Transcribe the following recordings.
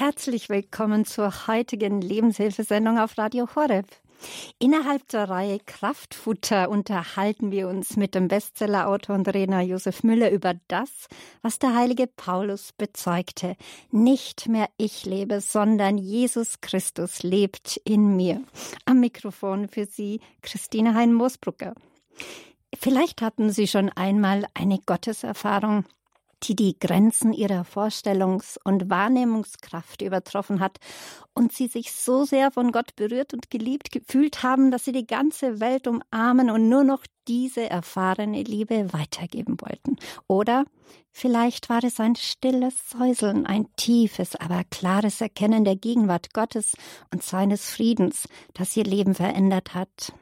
Herzlich willkommen zur heutigen Lebenshilfesendung auf Radio Horeb. Innerhalb der Reihe Kraftfutter unterhalten wir uns mit dem Bestsellerautor und Trainer Josef Müller über das, was der heilige Paulus bezeugte. Nicht mehr ich lebe, sondern Jesus Christus lebt in mir. Am Mikrofon für Sie Christine Hein-Moosbrucker. Vielleicht hatten Sie schon einmal eine Gotteserfahrung die die Grenzen ihrer Vorstellungs- und Wahrnehmungskraft übertroffen hat und sie sich so sehr von Gott berührt und geliebt gefühlt haben, dass sie die ganze Welt umarmen und nur noch diese erfahrene Liebe weitergeben wollten. Oder vielleicht war es ein stilles Säuseln, ein tiefes, aber klares Erkennen der Gegenwart Gottes und seines Friedens, das ihr Leben verändert hat.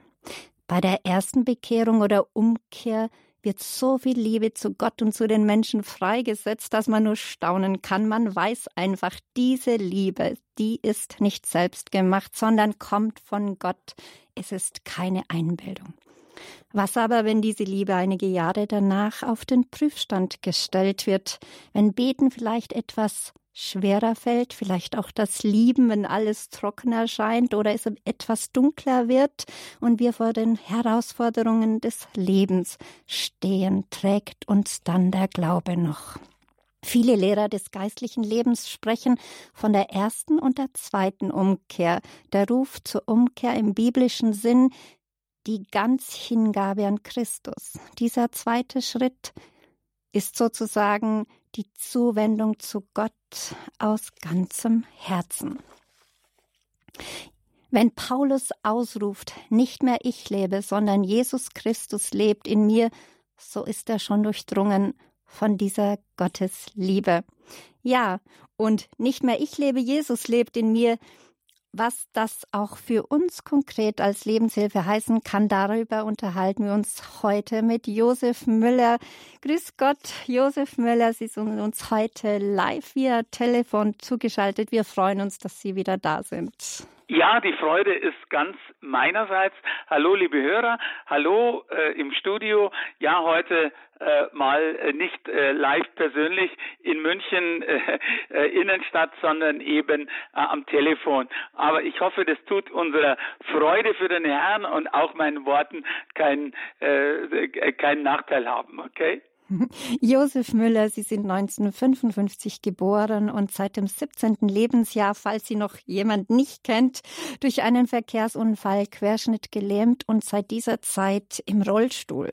Bei der ersten Bekehrung oder Umkehr wird so viel Liebe zu Gott und zu den Menschen freigesetzt, dass man nur staunen kann. Man weiß einfach, diese Liebe, die ist nicht selbst gemacht, sondern kommt von Gott. Es ist keine Einbildung. Was aber, wenn diese Liebe einige Jahre danach auf den Prüfstand gestellt wird, wenn Beten vielleicht etwas schwerer fällt, vielleicht auch das Lieben, wenn alles trockener scheint oder es etwas dunkler wird und wir vor den Herausforderungen des Lebens stehen, trägt uns dann der Glaube noch. Viele Lehrer des geistlichen Lebens sprechen von der ersten und der zweiten Umkehr. Der Ruf zur Umkehr im biblischen Sinn, die ganz Hingabe an Christus. Dieser zweite Schritt ist sozusagen die Zuwendung zu Gott aus ganzem Herzen. Wenn Paulus ausruft, nicht mehr ich lebe, sondern Jesus Christus lebt in mir, so ist er schon durchdrungen von dieser Gottesliebe. Ja, und nicht mehr ich lebe, Jesus lebt in mir, was das auch für uns konkret als Lebenshilfe heißen kann, darüber unterhalten wir uns heute mit Josef Müller. Grüß Gott, Josef Müller. Sie sind uns heute live via Telefon zugeschaltet. Wir freuen uns, dass Sie wieder da sind. Ja, die Freude ist ganz meinerseits. Hallo, liebe Hörer. Hallo äh, im Studio. Ja, heute äh, mal äh, nicht äh, live persönlich in München äh, äh, Innenstadt, sondern eben äh, am Telefon. Aber ich hoffe, das tut unserer Freude für den Herrn und auch meinen Worten keinen äh, keinen Nachteil haben. Okay? Josef Müller, Sie sind 1955 geboren und seit dem 17. Lebensjahr, falls Sie noch jemand nicht kennt, durch einen Verkehrsunfall Querschnitt gelähmt und seit dieser Zeit im Rollstuhl.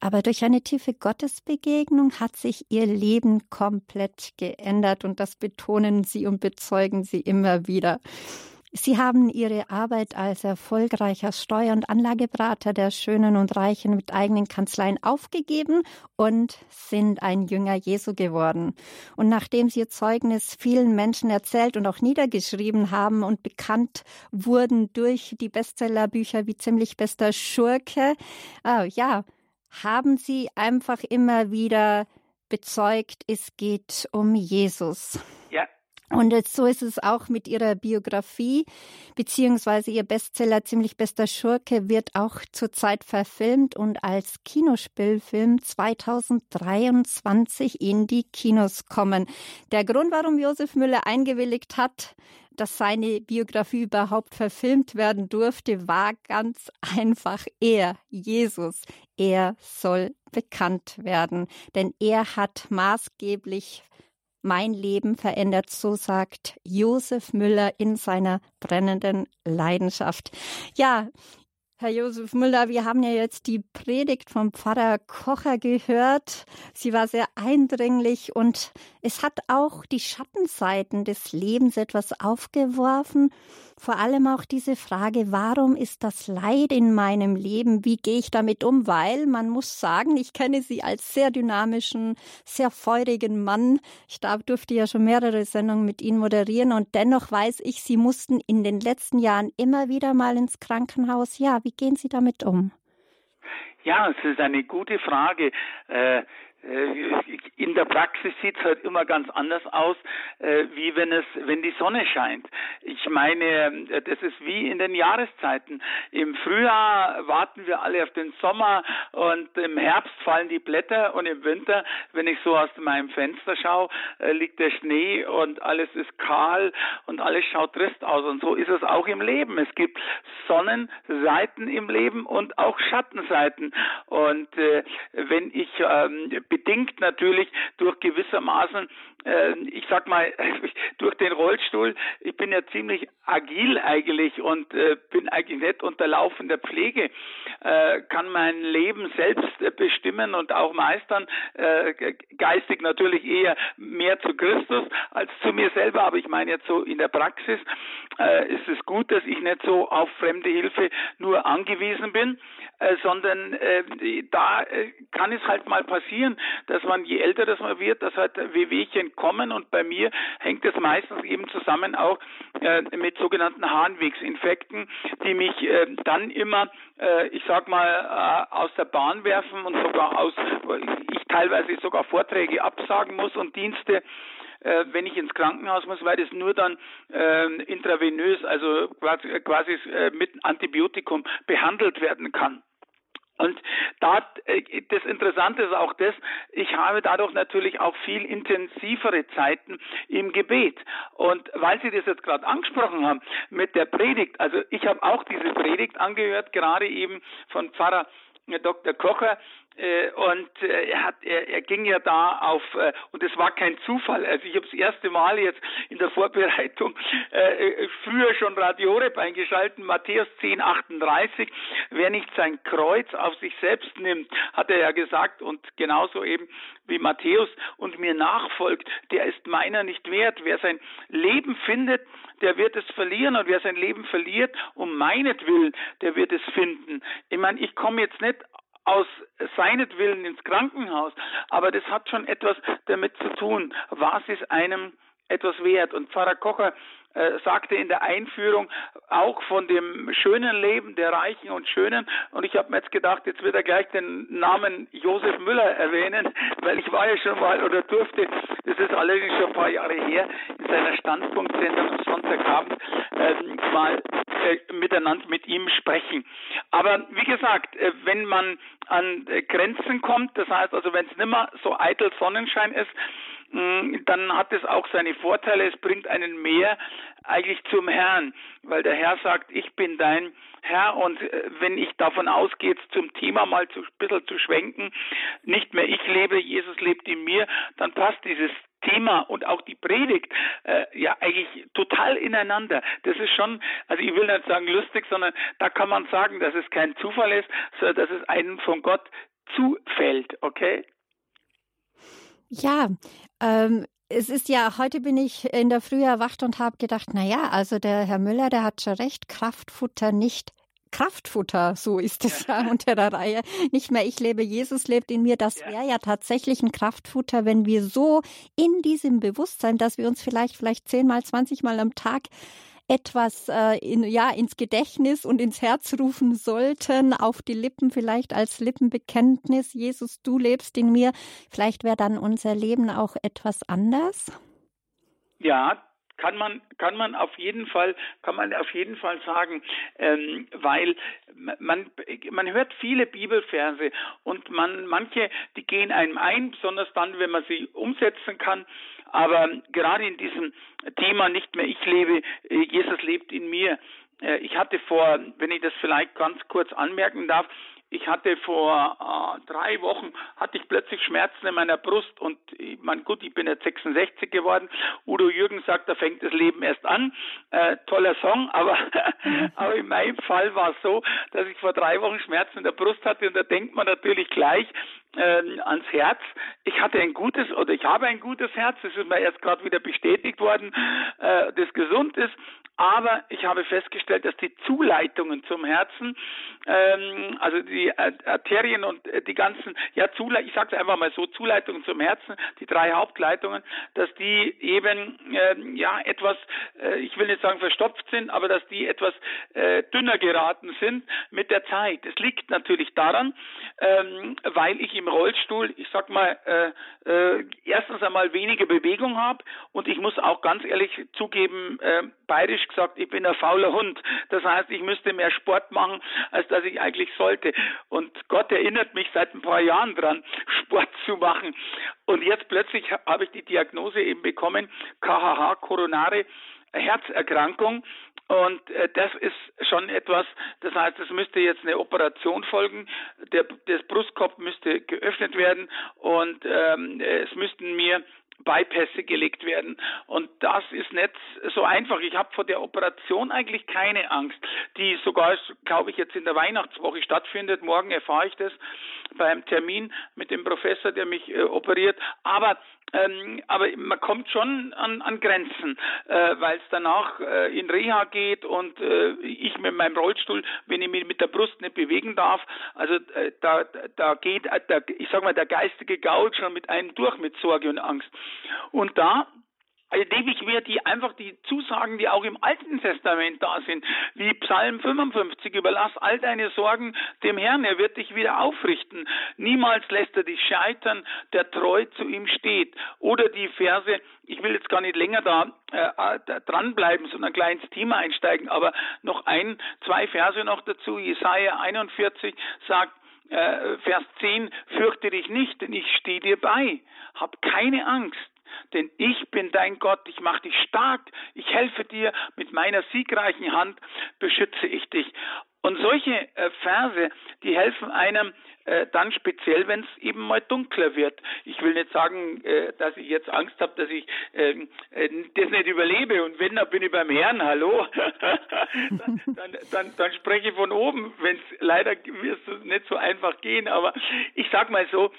Aber durch eine tiefe Gottesbegegnung hat sich Ihr Leben komplett geändert und das betonen Sie und bezeugen Sie immer wieder. Sie haben Ihre Arbeit als erfolgreicher Steuer- und Anlageberater der Schönen und Reichen mit eigenen Kanzleien aufgegeben und sind ein Jünger Jesu geworden. Und nachdem Sie Ihr Zeugnis vielen Menschen erzählt und auch niedergeschrieben haben und bekannt wurden durch die Bestsellerbücher wie Ziemlich bester Schurke, äh, ja, haben Sie einfach immer wieder bezeugt, es geht um Jesus. Und so ist es auch mit ihrer Biografie, beziehungsweise ihr Bestseller Ziemlich bester Schurke wird auch zurzeit verfilmt und als Kinospielfilm 2023 in die Kinos kommen. Der Grund, warum Josef Müller eingewilligt hat, dass seine Biografie überhaupt verfilmt werden durfte, war ganz einfach er, Jesus. Er soll bekannt werden, denn er hat maßgeblich mein Leben verändert, so sagt Josef Müller in seiner brennenden Leidenschaft. Ja, Herr Josef Müller, wir haben ja jetzt die Predigt vom Pfarrer Kocher gehört. Sie war sehr eindringlich und es hat auch die Schattenseiten des Lebens etwas aufgeworfen. Vor allem auch diese Frage, warum ist das Leid in meinem Leben? Wie gehe ich damit um? Weil man muss sagen, ich kenne Sie als sehr dynamischen, sehr feurigen Mann. Ich durfte ja schon mehrere Sendungen mit Ihnen moderieren und dennoch weiß ich, Sie mussten in den letzten Jahren immer wieder mal ins Krankenhaus. Ja, wie gehen Sie damit um? Ja, es ist eine gute Frage. Äh, in der Praxis sieht es halt immer ganz anders aus, äh, wie wenn es, wenn die Sonne scheint. Ich meine, äh, das ist wie in den Jahreszeiten. Im Frühjahr warten wir alle auf den Sommer und im Herbst fallen die Blätter und im Winter, wenn ich so aus meinem Fenster schaue, liegt der Schnee und alles ist kahl und alles schaut trist aus. Und so ist es auch im Leben. Es gibt Sonnenseiten im Leben und auch Schattenseiten. Und äh, wenn ich ähm, bedingt natürlich durch gewissermaßen, äh, ich sag mal, durch den Rollstuhl, ich bin ja ziemlich agil eigentlich und äh, bin eigentlich nicht unter laufender Pflege, äh, kann mein Leben selbst äh, bestimmen und auch meistern, äh, geistig natürlich eher mehr zu Christus als zu mir selber, aber ich meine jetzt so in der Praxis äh, ist es gut, dass ich nicht so auf fremde Hilfe nur angewiesen bin, sondern da kann es halt mal passieren, dass man, je älter das man wird, dass halt Wehwehchen kommen und bei mir hängt es meistens eben zusammen auch äh, mit sogenannten Harnwegsinfekten, die mich äh, dann immer, äh, ich sag mal, äh, aus der Bahn werfen und sogar aus, ich teilweise sogar Vorträge absagen muss und Dienste äh, wenn ich ins Krankenhaus muss, weil das nur dann äh, intravenös, also quasi, quasi äh, mit Antibiotikum behandelt werden kann. Und da, äh, das Interessante ist auch das, ich habe dadurch natürlich auch viel intensivere Zeiten im Gebet. Und weil Sie das jetzt gerade angesprochen haben mit der Predigt, also ich habe auch diese Predigt angehört, gerade eben von Pfarrer Dr. Kocher, äh, und äh, er hat er, er ging ja da auf äh, und es war kein Zufall. Also ich habe das erste Mal jetzt in der Vorbereitung äh, früher schon Radio Horeb eingeschalten Matthäus 10:38 wer nicht sein Kreuz auf sich selbst nimmt hat er ja gesagt und genauso eben wie Matthäus und mir nachfolgt der ist meiner nicht wert. Wer sein Leben findet der wird es verlieren. Und wer sein Leben verliert um meinetwillen der wird es finden. Ich meine ich komme jetzt nicht aus seinetwillen ins Krankenhaus. Aber das hat schon etwas damit zu tun, was ist einem etwas wert. Und Pfarrer Kocher äh, sagte in der Einführung auch von dem schönen Leben der Reichen und Schönen. Und ich habe mir jetzt gedacht, jetzt wird er gleich den Namen Josef Müller erwähnen, weil ich war ja schon mal oder durfte, das ist allerdings schon ein paar Jahre her, in seiner Standpunktsendung am Sonntagabend äh, mal äh, miteinander mit ihm sprechen. Aber wie gesagt, äh, wenn man an Grenzen kommt, das heißt also, wenn es nicht mehr so eitel Sonnenschein ist, dann hat es auch seine Vorteile. Es bringt einen mehr eigentlich zum Herrn, weil der Herr sagt, ich bin dein Herr und äh, wenn ich davon ausgehe, zum Thema mal zu, ein bisschen zu schwenken, nicht mehr ich lebe, Jesus lebt in mir, dann passt dieses Thema und auch die Predigt äh, ja eigentlich total ineinander. Das ist schon, also ich will nicht sagen lustig, sondern da kann man sagen, dass es kein Zufall ist, sondern dass es einem von Gott zufällt, okay? Ja, ähm, es ist ja, heute bin ich in der Früh erwacht und habe gedacht, na ja, also der Herr Müller, der hat schon recht, Kraftfutter nicht Kraftfutter, so ist es ja unter der Reihe. Nicht mehr ich lebe, Jesus lebt in mir. Das wäre ja tatsächlich ein Kraftfutter, wenn wir so in diesem Bewusstsein, dass wir uns vielleicht, vielleicht zehnmal, zwanzigmal am Tag etwas äh, in, ja, ins Gedächtnis und ins Herz rufen sollten, auf die Lippen vielleicht als Lippenbekenntnis, Jesus, du lebst in mir. Vielleicht wäre dann unser Leben auch etwas anders. Ja, kann man kann man auf jeden Fall kann man auf jeden Fall sagen, ähm, weil man man hört viele Bibelverse und man manche die gehen einem ein, besonders dann, wenn man sie umsetzen kann. Aber gerade in diesem Thema nicht mehr ich lebe, äh, Jesus lebt in mir. Äh, ich hatte vor, wenn ich das vielleicht ganz kurz anmerken darf, ich hatte vor äh, drei Wochen hatte ich plötzlich Schmerzen in meiner Brust und ich mein, gut, ich bin jetzt 66 geworden. Udo Jürgens sagt, da fängt das Leben erst an. Äh, toller Song, aber, aber in meinem Fall war es so, dass ich vor drei Wochen Schmerzen in der Brust hatte und da denkt man natürlich gleich, äh, ans Herz. Ich hatte ein gutes oder ich habe ein gutes Herz. Das ist mir erst gerade wieder bestätigt worden, äh, das gesund ist. aber ich habe festgestellt, dass die Zuleitungen zum Herzen, ähm, also die Arterien und äh, die ganzen, ja, Zule ich sage es einfach mal so, Zuleitungen zum Herzen, die drei Hauptleitungen, dass die eben äh, ja etwas, äh, ich will nicht sagen verstopft sind, aber dass die etwas äh, dünner geraten sind mit der Zeit. Es liegt natürlich daran, ähm, weil ich im Rollstuhl, ich sag mal, äh, äh, erstens einmal weniger Bewegung habe und ich muss auch ganz ehrlich zugeben, äh, bayerisch gesagt, ich bin ein fauler Hund. Das heißt, ich müsste mehr Sport machen, als dass ich eigentlich sollte. Und Gott erinnert mich seit ein paar Jahren dran, Sport zu machen. Und jetzt plötzlich habe ich die Diagnose eben bekommen, KHH, koronare Herzerkrankung. Und äh, das ist schon etwas, das heißt, es müsste jetzt eine Operation folgen. Der, das Brustkorb müsste geöffnet werden und ähm, es müssten mir Bypässe gelegt werden. Und das ist nicht so einfach. Ich habe vor der Operation eigentlich keine Angst, die sogar, glaube ich, jetzt in der Weihnachtswoche stattfindet. Morgen erfahre ich das beim Termin mit dem Professor, der mich äh, operiert. Aber ähm, aber man kommt schon an, an Grenzen, äh, weil es danach äh, in Reha geht und äh, ich mit meinem Rollstuhl, wenn ich mich mit der Brust nicht bewegen darf, also äh, da, da geht, äh, der, ich sag mal, der geistige Gaul schon mit einem durch mit Sorge und Angst. Und da indem ich mir die einfach die Zusagen, die auch im Alten Testament da sind, wie Psalm 55, überlass all deine Sorgen dem Herrn, er wird dich wieder aufrichten. Niemals lässt er dich scheitern, der treu zu ihm steht. Oder die Verse, ich will jetzt gar nicht länger da, äh, da dranbleiben, sondern gleich ins Thema einsteigen, aber noch ein, zwei Verse noch dazu. Jesaja 41 sagt, äh, Vers 10, fürchte dich nicht, denn ich stehe dir bei. Hab keine Angst denn ich bin dein Gott, ich mache dich stark, ich helfe dir, mit meiner siegreichen Hand beschütze ich dich. Und solche äh, Verse, die helfen einem äh, dann speziell, wenn es eben mal dunkler wird. Ich will nicht sagen, äh, dass ich jetzt Angst habe, dass ich ähm, äh, das nicht überlebe und wenn, dann bin ich beim Herrn, hallo. dann, dann, dann, dann, spreche ich von oben, wenn es leider wird es nicht so einfach gehen, aber ich sag mal so,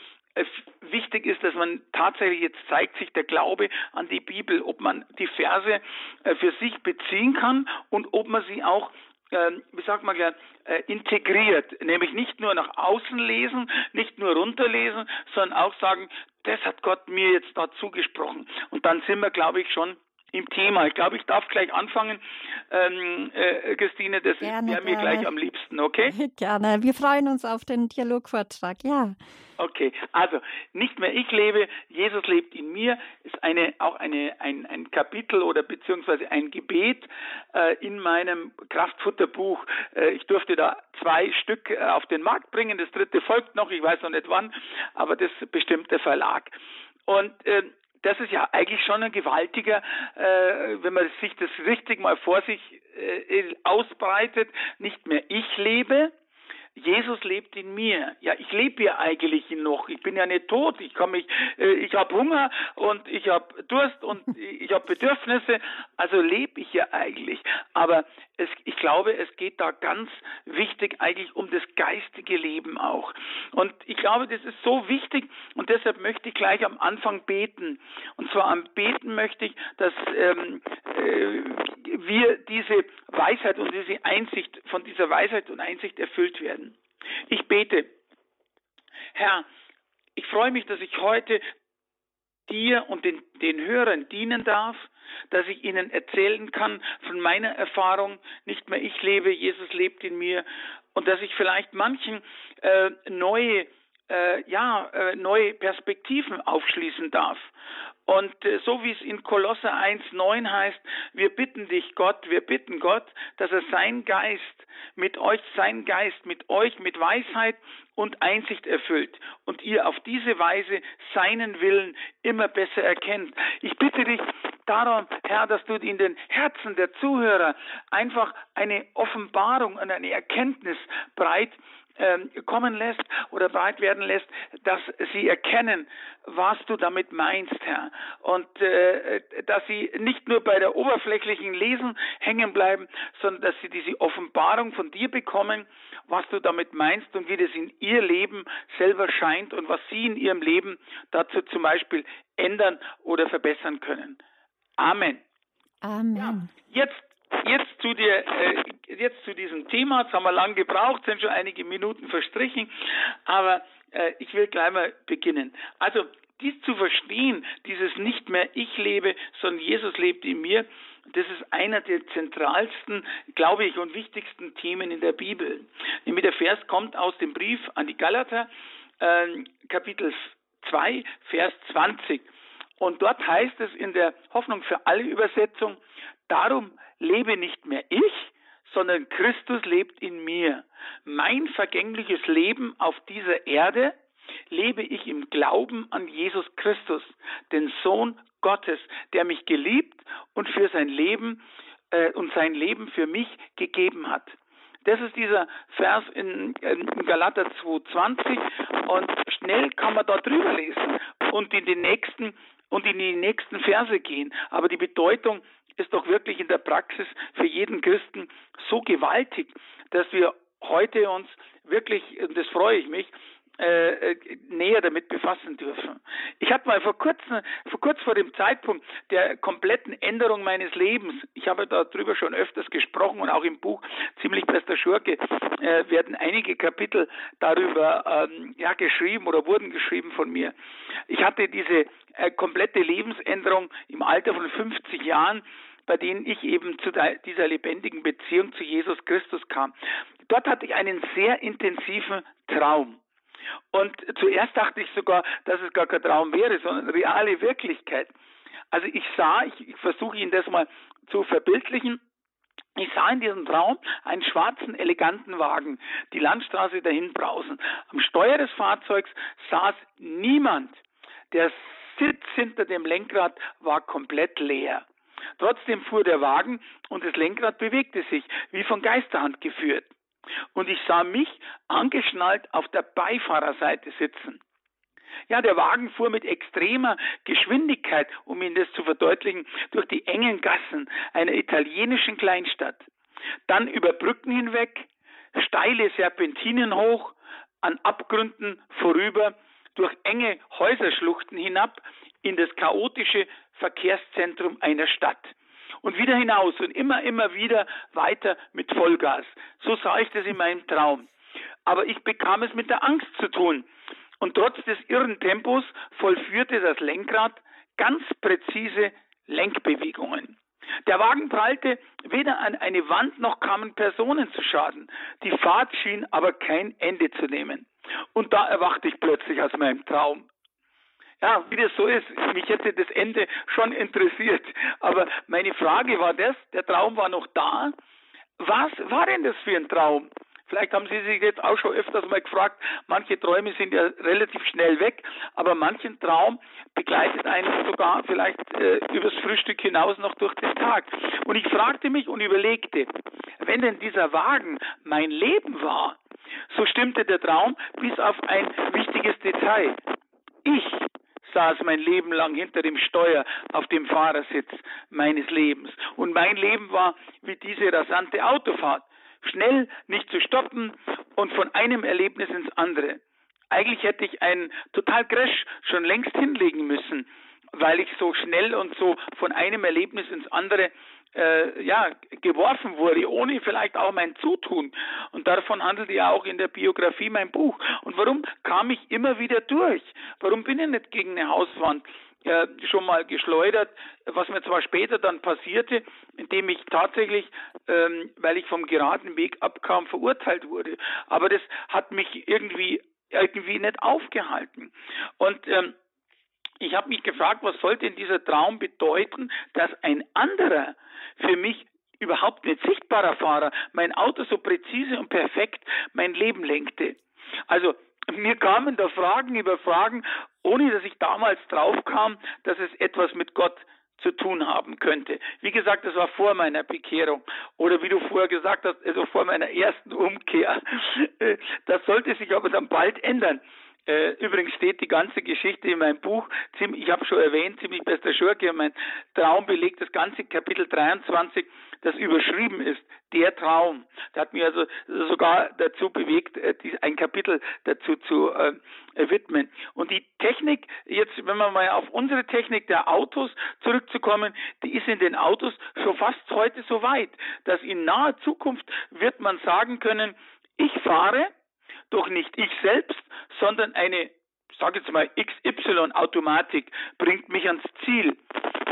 wichtig ist, dass man tatsächlich jetzt zeigt sich der Glaube an die Bibel, ob man die Verse äh, für sich beziehen kann und ob man sie auch ähm, wie sagt man gleich, äh, integriert, nämlich nicht nur nach außen lesen, nicht nur runterlesen, sondern auch sagen, das hat Gott mir jetzt da zugesprochen. Und dann sind wir, glaube ich, schon im Thema. Ich glaube, ich darf gleich anfangen. Ähm, äh, Christine, das wäre mir gleich am liebsten, okay? Gerne. Wir freuen uns auf den Dialogvortrag, ja. Okay, also nicht mehr ich lebe, Jesus lebt in mir, ist eine auch eine ein, ein Kapitel oder beziehungsweise ein Gebet äh, in meinem Kraftfutterbuch. Äh, ich durfte da zwei Stück äh, auf den Markt bringen, das dritte folgt noch, ich weiß noch nicht wann, aber das bestimmt der Verlag. Und äh, das ist ja eigentlich schon ein gewaltiger, äh, wenn man sich das richtig mal vor sich äh, ausbreitet, nicht mehr ich lebe, Jesus lebt in mir. Ja, ich lebe ja eigentlich noch. Ich bin ja nicht tot. Ich kann mich, äh, ich habe Hunger und ich habe Durst und ich habe Bedürfnisse. Also lebe ich ja eigentlich. Aber es, ich glaube, es geht da ganz wichtig eigentlich um das geistige Leben auch. Und ich glaube, das ist so wichtig und deshalb möchte ich gleich am Anfang beten. Und zwar am Beten möchte ich, dass ähm, äh, wir diese Weisheit und diese Einsicht von dieser Weisheit und Einsicht erfüllt werden. Ich bete, Herr, ich freue mich, dass ich heute dir und den, den Hörern dienen darf, dass ich ihnen erzählen kann von meiner Erfahrung, nicht mehr ich lebe, Jesus lebt in mir. Und dass ich vielleicht manchen äh, neue äh, ja, äh, neue Perspektiven aufschließen darf. Und äh, so wie es in Kolosse 1,9 heißt, wir bitten dich, Gott, wir bitten Gott, dass er sein Geist mit euch, sein Geist mit euch mit Weisheit und Einsicht erfüllt und ihr auf diese Weise seinen Willen immer besser erkennt. Ich bitte dich darum, Herr, dass du in den Herzen der Zuhörer einfach eine Offenbarung und eine Erkenntnis breit kommen lässt oder breit werden lässt, dass sie erkennen, was du damit meinst, Herr. Und äh, dass sie nicht nur bei der oberflächlichen Lesen hängen bleiben, sondern dass sie diese Offenbarung von dir bekommen, was du damit meinst und wie das in ihr Leben selber scheint und was sie in ihrem Leben dazu zum Beispiel ändern oder verbessern können. Amen. Amen. Ja, jetzt jetzt zu dir, äh, jetzt zu diesem Thema. Jetzt haben wir lang gebraucht, sind schon einige Minuten verstrichen, aber äh, ich will gleich mal beginnen. Also dies zu verstehen, dieses nicht mehr ich lebe, sondern Jesus lebt in mir, das ist einer der zentralsten, glaube ich, und wichtigsten Themen in der Bibel. Nämlich der Vers kommt aus dem Brief an die Galater, äh, Kapitel 2, Vers 20. Und dort heißt es in der Hoffnung für alle Übersetzung, darum lebe nicht mehr ich, sondern Christus lebt in mir. Mein vergängliches Leben auf dieser Erde lebe ich im Glauben an Jesus Christus, den Sohn Gottes, der mich geliebt und für sein Leben äh, und sein Leben für mich gegeben hat. Das ist dieser Vers in, in Galater 2,20 und schnell kann man da drüber lesen und in den nächsten und in die nächsten Verse gehen. Aber die Bedeutung ist doch wirklich in der Praxis für jeden Christen so gewaltig, dass wir heute uns wirklich, und das freue ich mich, äh, äh, näher damit befassen dürfen. Ich hatte mal vor kurzem, vor kurz vor dem Zeitpunkt der kompletten Änderung meines Lebens, ich habe darüber schon öfters gesprochen und auch im Buch Ziemlich bester Schurke äh, werden einige Kapitel darüber ähm, ja, geschrieben oder wurden geschrieben von mir. Ich hatte diese äh, komplette Lebensänderung im Alter von 50 Jahren bei denen ich eben zu dieser lebendigen Beziehung zu Jesus Christus kam. Dort hatte ich einen sehr intensiven Traum. Und zuerst dachte ich sogar, dass es gar kein Traum wäre, sondern reale Wirklichkeit. Also ich sah, ich, ich versuche Ihnen das mal zu verbildlichen, ich sah in diesem Traum einen schwarzen, eleganten Wagen, die Landstraße dahin brausen. Am Steuer des Fahrzeugs saß niemand. Der Sitz hinter dem Lenkrad war komplett leer. Trotzdem fuhr der Wagen und das Lenkrad bewegte sich, wie von Geisterhand geführt. Und ich sah mich angeschnallt auf der Beifahrerseite sitzen. Ja, der Wagen fuhr mit extremer Geschwindigkeit, um Ihnen das zu verdeutlichen, durch die engen Gassen einer italienischen Kleinstadt. Dann über Brücken hinweg, steile Serpentinen hoch, an Abgründen vorüber, durch enge Häuserschluchten hinab in das chaotische Verkehrszentrum einer Stadt und wieder hinaus und immer, immer wieder weiter mit Vollgas. So sah ich das in meinem Traum. Aber ich bekam es mit der Angst zu tun. Und trotz des irren Tempos vollführte das Lenkrad ganz präzise Lenkbewegungen. Der Wagen prallte weder an eine Wand noch kamen Personen zu Schaden. Die Fahrt schien aber kein Ende zu nehmen. Und da erwachte ich plötzlich aus meinem Traum. Ja, wie das so ist, mich hätte das Ende schon interessiert. Aber meine Frage war das, der Traum war noch da. Was war denn das für ein Traum? Vielleicht haben Sie sich jetzt auch schon öfters mal gefragt, manche Träume sind ja relativ schnell weg, aber manchen Traum begleitet einen sogar vielleicht äh, übers Frühstück hinaus noch durch den Tag. Und ich fragte mich und überlegte, wenn denn dieser Wagen mein Leben war, so stimmte der Traum bis auf ein wichtiges Detail. Ich saß mein Leben lang hinter dem Steuer auf dem Fahrersitz meines Lebens. Und mein Leben war wie diese rasante Autofahrt. Schnell, nicht zu stoppen und von einem Erlebnis ins andere. Eigentlich hätte ich einen total Crash schon längst hinlegen müssen, weil ich so schnell und so von einem Erlebnis ins andere äh, ja, geworfen wurde, ohne vielleicht auch mein Zutun. Und davon handelt ja auch in der Biografie mein Buch. Und warum kam ich immer wieder durch? Warum bin ich nicht gegen eine Hauswand? äh, schon mal geschleudert, was mir zwar später dann passierte, indem ich tatsächlich, ähm, weil ich vom geraden Weg abkam, verurteilt wurde. Aber das hat mich irgendwie irgendwie nicht aufgehalten. Und ähm, ich habe mich gefragt, was soll denn dieser Traum bedeuten, dass ein anderer für mich überhaupt nicht sichtbarer Fahrer mein Auto so präzise und perfekt mein Leben lenkte. Also mir kamen da Fragen über Fragen, ohne dass ich damals drauf kam, dass es etwas mit Gott zu tun haben könnte. Wie gesagt, das war vor meiner Bekehrung oder wie du vorher gesagt hast, also vor meiner ersten Umkehr. Das sollte sich aber dann bald ändern. Äh, übrigens steht die ganze Geschichte in meinem Buch, ziemlich, ich habe schon erwähnt, ziemlich bester Schurke, mein Traum belegt das ganze Kapitel 23, das überschrieben ist, der Traum. Das hat mich also sogar dazu bewegt, äh, ein Kapitel dazu zu äh, widmen. Und die Technik, jetzt, wenn wir mal auf unsere Technik der Autos zurückzukommen, die ist in den Autos schon fast heute so weit, dass in naher Zukunft wird man sagen können, ich fahre, doch nicht ich selbst, sondern eine, sage jetzt mal, XY-Automatik bringt mich ans Ziel.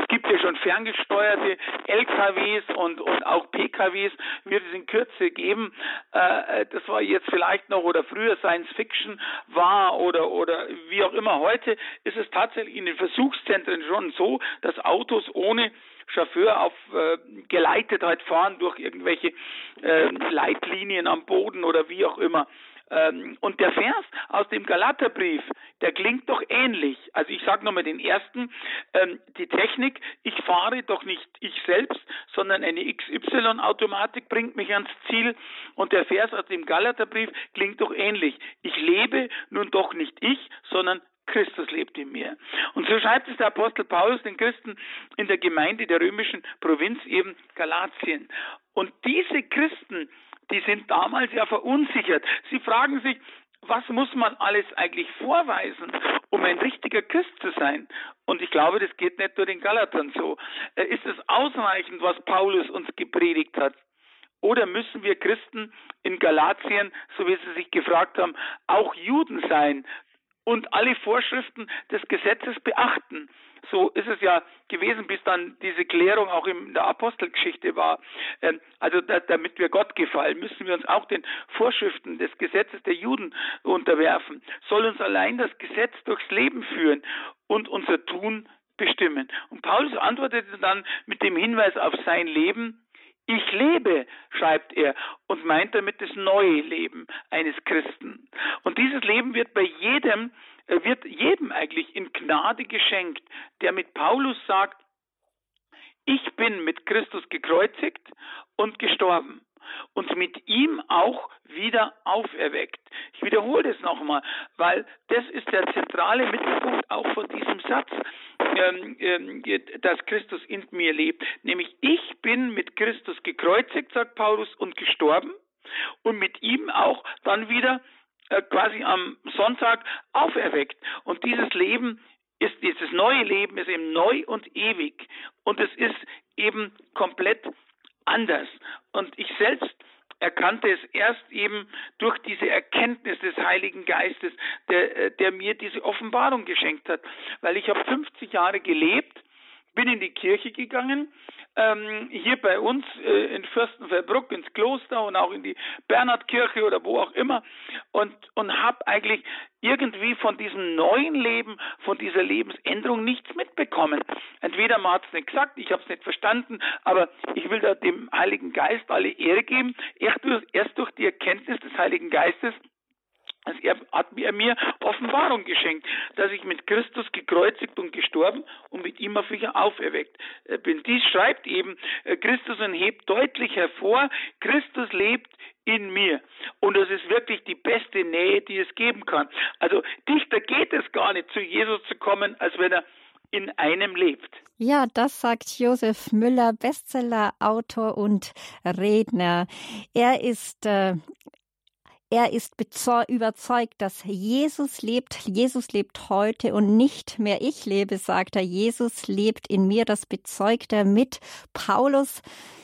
Es gibt ja schon ferngesteuerte LKWs und, und auch PKWs, wird es in Kürze geben. Äh, das war jetzt vielleicht noch oder früher Science Fiction war oder, oder wie auch immer. Heute ist es tatsächlich in den Versuchszentren schon so, dass Autos ohne Chauffeur auf äh, geleitet halt fahren durch irgendwelche äh, Leitlinien am Boden oder wie auch immer. Ähm, und der Vers aus dem Galaterbrief, der klingt doch ähnlich. Also ich sage nochmal den ersten, ähm, die Technik, ich fahre doch nicht ich selbst, sondern eine XY-Automatik bringt mich ans Ziel. Und der Vers aus dem Galaterbrief klingt doch ähnlich. Ich lebe nun doch nicht ich, sondern Christus lebt in mir. Und so schreibt es der Apostel Paulus den Christen in der Gemeinde der römischen Provinz eben Galatien. Und diese Christen, die sind damals ja verunsichert. Sie fragen sich, was muss man alles eigentlich vorweisen, um ein richtiger Christ zu sein? Und ich glaube, das geht nicht nur den Galatern so. Äh, ist es ausreichend, was Paulus uns gepredigt hat? Oder müssen wir Christen in Galatien, so wie sie sich gefragt haben, auch Juden sein, und alle Vorschriften des Gesetzes beachten. So ist es ja gewesen, bis dann diese Klärung auch in der Apostelgeschichte war. Ähm, also damit wir Gott gefallen, müssen wir uns auch den Vorschriften des Gesetzes der Juden unterwerfen. Soll uns allein das Gesetz durchs Leben führen und unser Tun bestimmen. Und Paulus antwortete dann mit dem Hinweis auf sein Leben, ich lebe, schreibt er, und meint damit das neue Leben eines Christen. Und dieses Leben wird bei jedem, wird jedem eigentlich in Gnade geschenkt, der mit Paulus sagt, ich bin mit Christus gekreuzigt und gestorben und mit ihm auch wieder auferweckt. Ich wiederhole das nochmal, weil das ist der zentrale Mittelpunkt auch von diesem Satz, ähm, ähm, dass Christus in mir lebt. Nämlich ich bin mit Christus gekreuzigt, sagt Paulus, und gestorben und mit ihm auch dann wieder äh, quasi am Sonntag auferweckt. Und dieses Leben ist dieses neue Leben ist eben neu und ewig und es ist eben komplett anders. Und ich selbst erkannte es erst eben durch diese Erkenntnis des Heiligen Geistes, der, äh, der mir diese Offenbarung geschenkt hat. Weil ich habe 50 Jahre gelebt, bin in die Kirche gegangen, ähm, hier bei uns äh, in Fürstenfeldbruck ins Kloster und auch in die Bernhardkirche oder wo auch immer und, und habe eigentlich irgendwie von diesem neuen Leben, von dieser Lebensänderung nichts mitbekommen. Entweder man hat es nicht gesagt, ich habe es nicht verstanden, aber ich will da dem Heiligen Geist alle Ehre geben. Erst durch, erst durch die Erkenntnis des Heiligen Geistes er hat mir, mir Offenbarung geschenkt, dass ich mit Christus gekreuzigt und gestorben und mit ihm auf wieder auferweckt äh, bin. Dies schreibt eben äh, Christus und hebt deutlich hervor, Christus lebt in mir. Und das ist wirklich die beste Nähe, die es geben kann. Also dichter geht es gar nicht, zu Jesus zu kommen, als wenn er in einem lebt. Ja, das sagt Josef Müller, Bestseller, Autor und Redner. Er ist äh, er ist überzeugt, dass Jesus lebt. Jesus lebt heute und nicht mehr ich lebe, sagt er. Jesus lebt in mir. Das bezeugt er mit Paulus.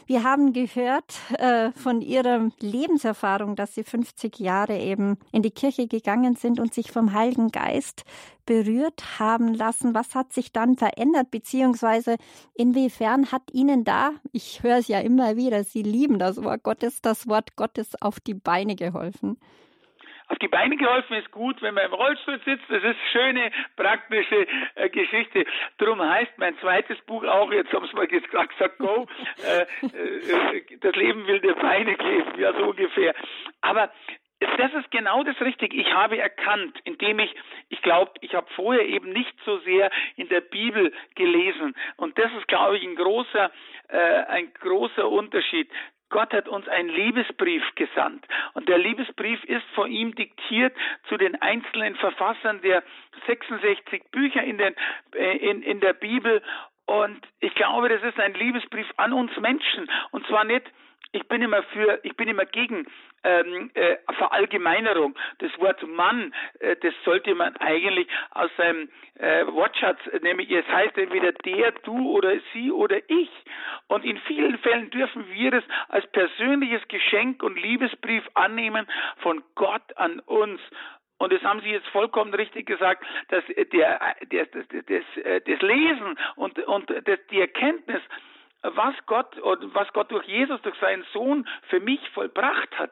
Wir haben gehört äh, von ihrer Lebenserfahrung, dass sie 50 Jahre eben in die Kirche gegangen sind und sich vom Heiligen Geist berührt haben lassen. Was hat sich dann verändert, beziehungsweise inwiefern hat Ihnen da, ich höre es ja immer wieder, Sie lieben das Wort Gottes, das Wort Gottes auf die Beine geholfen? Auf die Beine geholfen ist gut, wenn man im Rollstuhl sitzt. Das ist schöne, praktische äh, Geschichte. Darum heißt mein zweites Buch auch, jetzt haben Sie mal gesagt, gesagt go, äh, äh, das Leben will dir Beine geben, ja so ungefähr. Aber das ist genau das Richtige. Ich habe erkannt, indem ich, ich glaube, ich habe vorher eben nicht so sehr in der Bibel gelesen. Und das ist, glaube ich, ein großer, äh, ein großer Unterschied. Gott hat uns einen Liebesbrief gesandt. Und der Liebesbrief ist von ihm diktiert zu den einzelnen Verfassern der 66 Bücher in, den, äh, in, in der Bibel. Und ich glaube, das ist ein Liebesbrief an uns Menschen. Und zwar nicht ich bin immer für, ich bin immer gegen ähm, äh, Verallgemeinerung. Das Wort Mann, äh, das sollte man eigentlich aus seinem äh, Wortschatz, nämlich es heißt entweder der, du oder sie oder ich. Und in vielen Fällen dürfen wir es als persönliches Geschenk und Liebesbrief annehmen von Gott an uns. Und das haben Sie jetzt vollkommen richtig gesagt, dass der, der, das, das, das Lesen und, und das, die Erkenntnis was Gott und was Gott durch Jesus, durch seinen Sohn für mich vollbracht hat,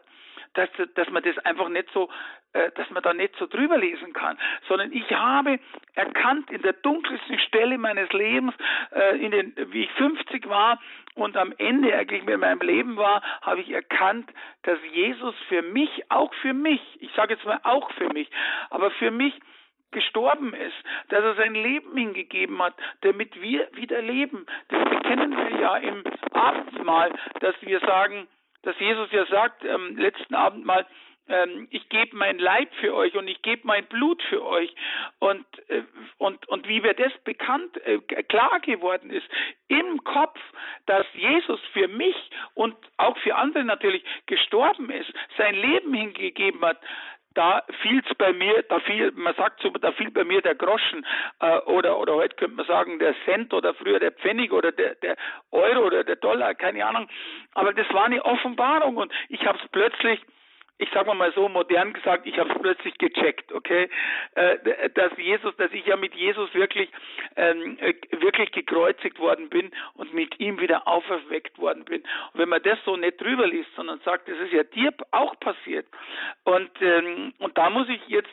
dass, dass man das einfach nicht so, äh, dass man da nicht so drüber lesen kann, sondern ich habe erkannt in der dunkelsten Stelle meines Lebens, äh, in den, wie ich 50 war und am Ende eigentlich mit meinem Leben war, habe ich erkannt, dass Jesus für mich, auch für mich, ich sage jetzt mal auch für mich, aber für mich gestorben ist, dass er sein Leben hingegeben hat, damit wir wieder leben. Das bekennen wir ja im Abendmahl, dass wir sagen, dass Jesus ja sagt, am ähm, letzten Abendmahl, ähm, ich gebe mein Leib für euch und ich gebe mein Blut für euch. Und, äh, und, und wie mir das bekannt, äh, klar geworden ist, im Kopf, dass Jesus für mich und auch für andere natürlich gestorben ist, sein Leben hingegeben hat, da fiel's bei mir, da fiel, man sagt so, da fiel bei mir der Groschen äh, oder oder heute könnte man sagen der Cent oder früher der Pfennig oder der, der Euro oder der Dollar, keine Ahnung. Aber das war eine Offenbarung und ich habe es plötzlich ich sage mal so modern gesagt, ich habe es plötzlich gecheckt, okay, äh, dass Jesus, dass ich ja mit Jesus wirklich ähm, äh, wirklich gekreuzigt worden bin und mit ihm wieder auferweckt worden bin. Und wenn man das so nicht drüber liest, sondern sagt, das ist ja dir auch passiert. Und ähm, und da muss ich jetzt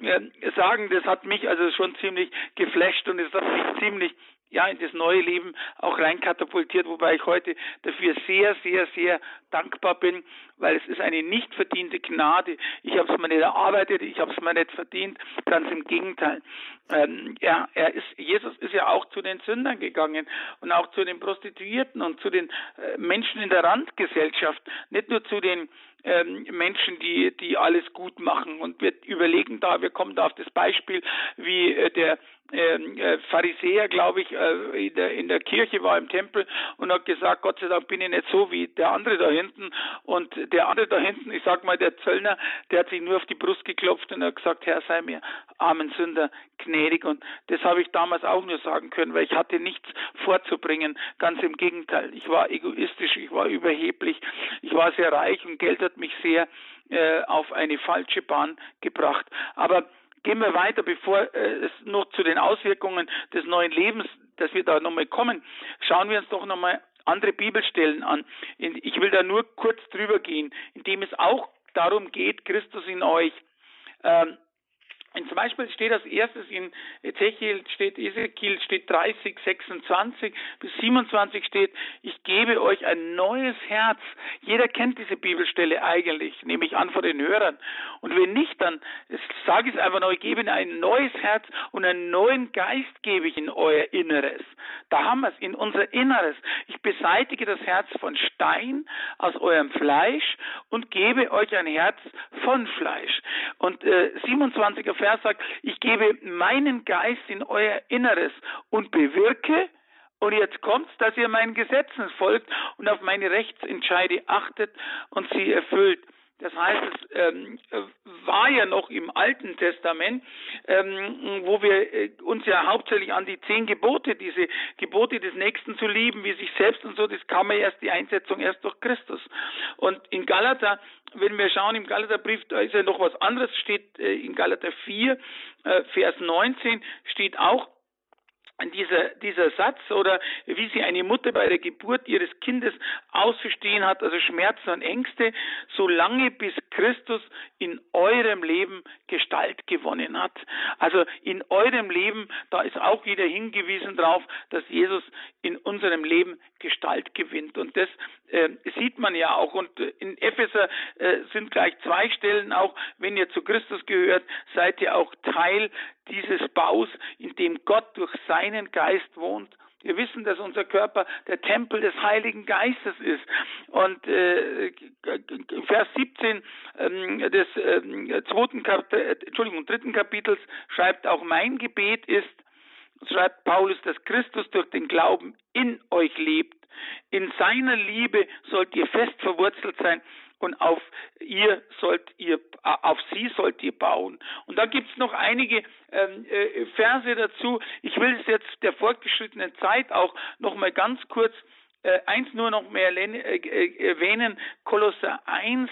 äh, sagen, das hat mich also schon ziemlich geflasht und es hat mich ziemlich ja, in das neue Leben auch reinkatapultiert, wobei ich heute dafür sehr, sehr, sehr dankbar bin, weil es ist eine nicht verdiente Gnade. Ich habe es mir nicht erarbeitet, ich habe es mir nicht verdient, ganz im Gegenteil. Ähm, er, er ist, Jesus ist ja auch zu den Sündern gegangen und auch zu den Prostituierten und zu den äh, Menschen in der Randgesellschaft, nicht nur zu den ähm, Menschen, die, die alles gut machen. Und wir überlegen da, wir kommen da auf das Beispiel, wie äh, der ähm, äh, Pharisäer, glaube ich, äh, in, der, Kirche war im Tempel und hat gesagt, Gott sei Dank bin ich nicht so wie der andere da hinten. Und der andere da hinten, ich sag mal, der Zöllner, der hat sich nur auf die Brust geklopft und hat gesagt, Herr, sei mir armen Sünder gnädig. Und das habe ich damals auch nur sagen können, weil ich hatte nichts vorzubringen. Ganz im Gegenteil. Ich war egoistisch, ich war überheblich, ich war sehr reich und Geld hat mich sehr äh, auf eine falsche Bahn gebracht. Aber Gehen wir weiter, bevor äh, es noch zu den Auswirkungen des neuen Lebens, dass wir da nochmal kommen, schauen wir uns doch nochmal andere Bibelstellen an. Ich will da nur kurz drüber gehen, indem es auch darum geht, Christus in euch. Ähm, und zum Beispiel steht als erstes in Ezechiel steht, Ezekiel steht 30, 26 bis 27 steht, ich gebe euch ein neues Herz. Jeder kennt diese Bibelstelle eigentlich, nehme ich an von den Hörern. Und wenn nicht, dann sage ich es einfach noch, ich gebe ein neues Herz und einen neuen Geist gebe ich in euer Inneres. Da haben wir es, in unser Inneres. Ich beseitige das Herz von Stein aus eurem Fleisch und gebe euch ein Herz von Fleisch. Und äh, 27er Vers Vers sagt, ich gebe meinen Geist in euer Inneres und bewirke, und jetzt kommt's, dass ihr meinen Gesetzen folgt und auf meine Rechtsentscheide achtet und sie erfüllt. Das heißt, es ähm, war ja noch im Alten Testament, ähm, wo wir äh, uns ja hauptsächlich an die zehn Gebote, diese Gebote des Nächsten zu lieben, wie sich selbst und so, das kam ja erst die Einsetzung erst durch Christus. Und in Galater, wenn wir schauen, im Galaterbrief, da ist ja noch was anderes, steht äh, in Galater 4, äh, Vers 19, steht auch, dieser, dieser Satz oder wie sie eine Mutter bei der Geburt ihres Kindes auszustehen hat, also Schmerzen und Ängste, solange bis Christus in eurem Leben Gestalt gewonnen hat. Also in eurem Leben, da ist auch wieder hingewiesen drauf, dass Jesus in unserem Leben Gestalt gewinnt. Und das äh, sieht man ja auch. Und in Epheser äh, sind gleich zwei Stellen auch, wenn ihr zu Christus gehört, seid ihr auch Teil dieses Baus, in dem Gott durch seinen Geist wohnt Wir wissen, dass unser Körper der Tempel des Heiligen Geistes ist. Und äh, Vers 17 äh, des äh, zweiten Kap Entschuldigung, dritten Kapitels schreibt auch mein Gebet ist, schreibt Paulus, dass Christus durch den Glauben in euch lebt. In seiner Liebe sollt ihr fest verwurzelt sein und auf ihr sollt ihr, auf sie sollt ihr bauen. Und da gibt's noch einige ähm, äh, Verse dazu. Ich will es jetzt der fortgeschrittenen Zeit auch noch mal ganz kurz äh, eins nur noch mehr äh, äh, erwähnen. Kolosser 1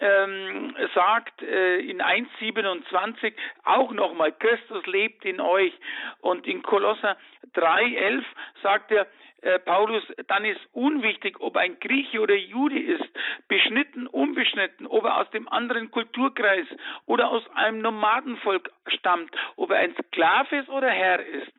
ähm, sagt äh, in 1,27 auch nochmal, Christus lebt in euch. Und in Kolosser 3,11 sagt er, äh, Paulus, dann ist unwichtig, ob ein Grieche oder Jude ist, beschnitten, unbeschnitten, ob er aus dem anderen Kulturkreis oder aus einem Nomadenvolk stammt, ob er ein Sklave ist oder Herr ist.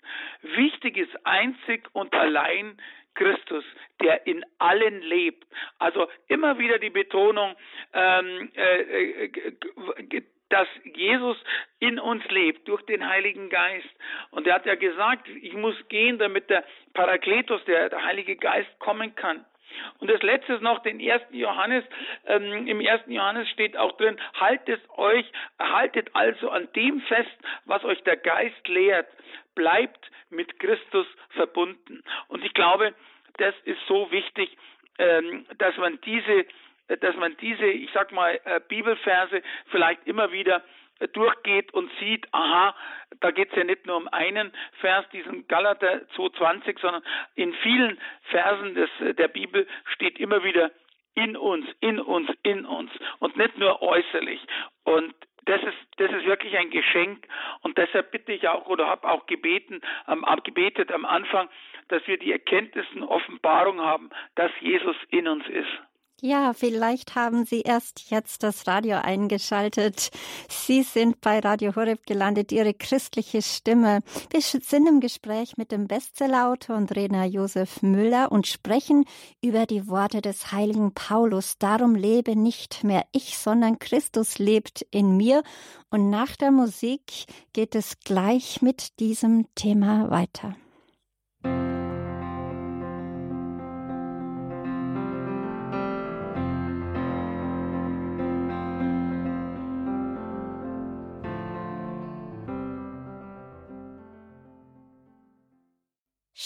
Wichtig ist einzig und allein Christus, der in allen lebt. Also immer wieder die Betonung, ähm, äh, äh, dass Jesus in uns lebt durch den Heiligen Geist. Und er hat ja gesagt, ich muss gehen, damit der Parakletos, der, der Heilige Geist, kommen kann. Und das letzte noch den ersten Johannes. Ähm, Im ersten Johannes steht auch drin, haltet euch, haltet also an dem fest, was euch der Geist lehrt. Bleibt mit Christus verbunden. Und ich glaube, das ist so wichtig, ähm, dass man diese dass man diese, ich sag mal, äh, Bibelverse vielleicht immer wieder äh, durchgeht und sieht, aha, da geht es ja nicht nur um einen Vers, diesen Galater 2,20, sondern in vielen Versen des, äh, der Bibel steht immer wieder in uns, in uns, in uns und nicht nur äußerlich. Und das ist, das ist wirklich ein Geschenk und deshalb bitte ich auch oder habe auch gebeten, ähm, gebetet am Anfang, dass wir die Erkenntnissen Offenbarung haben, dass Jesus in uns ist. Ja, vielleicht haben Sie erst jetzt das Radio eingeschaltet. Sie sind bei Radio Horeb gelandet, Ihre christliche Stimme. Wir sind im Gespräch mit dem Bestsellerautor und Redner Josef Müller und sprechen über die Worte des heiligen Paulus. Darum lebe nicht mehr ich, sondern Christus lebt in mir. Und nach der Musik geht es gleich mit diesem Thema weiter.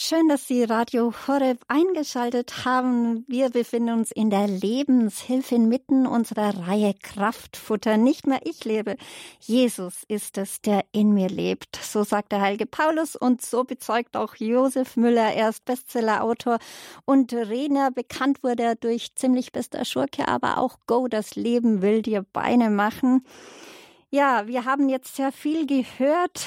Schön, dass Sie Radio Horeb eingeschaltet haben. Wir befinden uns in der Lebenshilfe inmitten unserer Reihe Kraftfutter. Nicht mehr ich lebe. Jesus ist es, der in mir lebt. So sagt der heilige Paulus und so bezeugt auch Josef Müller. Er ist Bestsellerautor und Redner. Bekannt wurde er durch ziemlich bester Schurke, aber auch Go, das Leben will dir Beine machen. Ja, wir haben jetzt sehr viel gehört,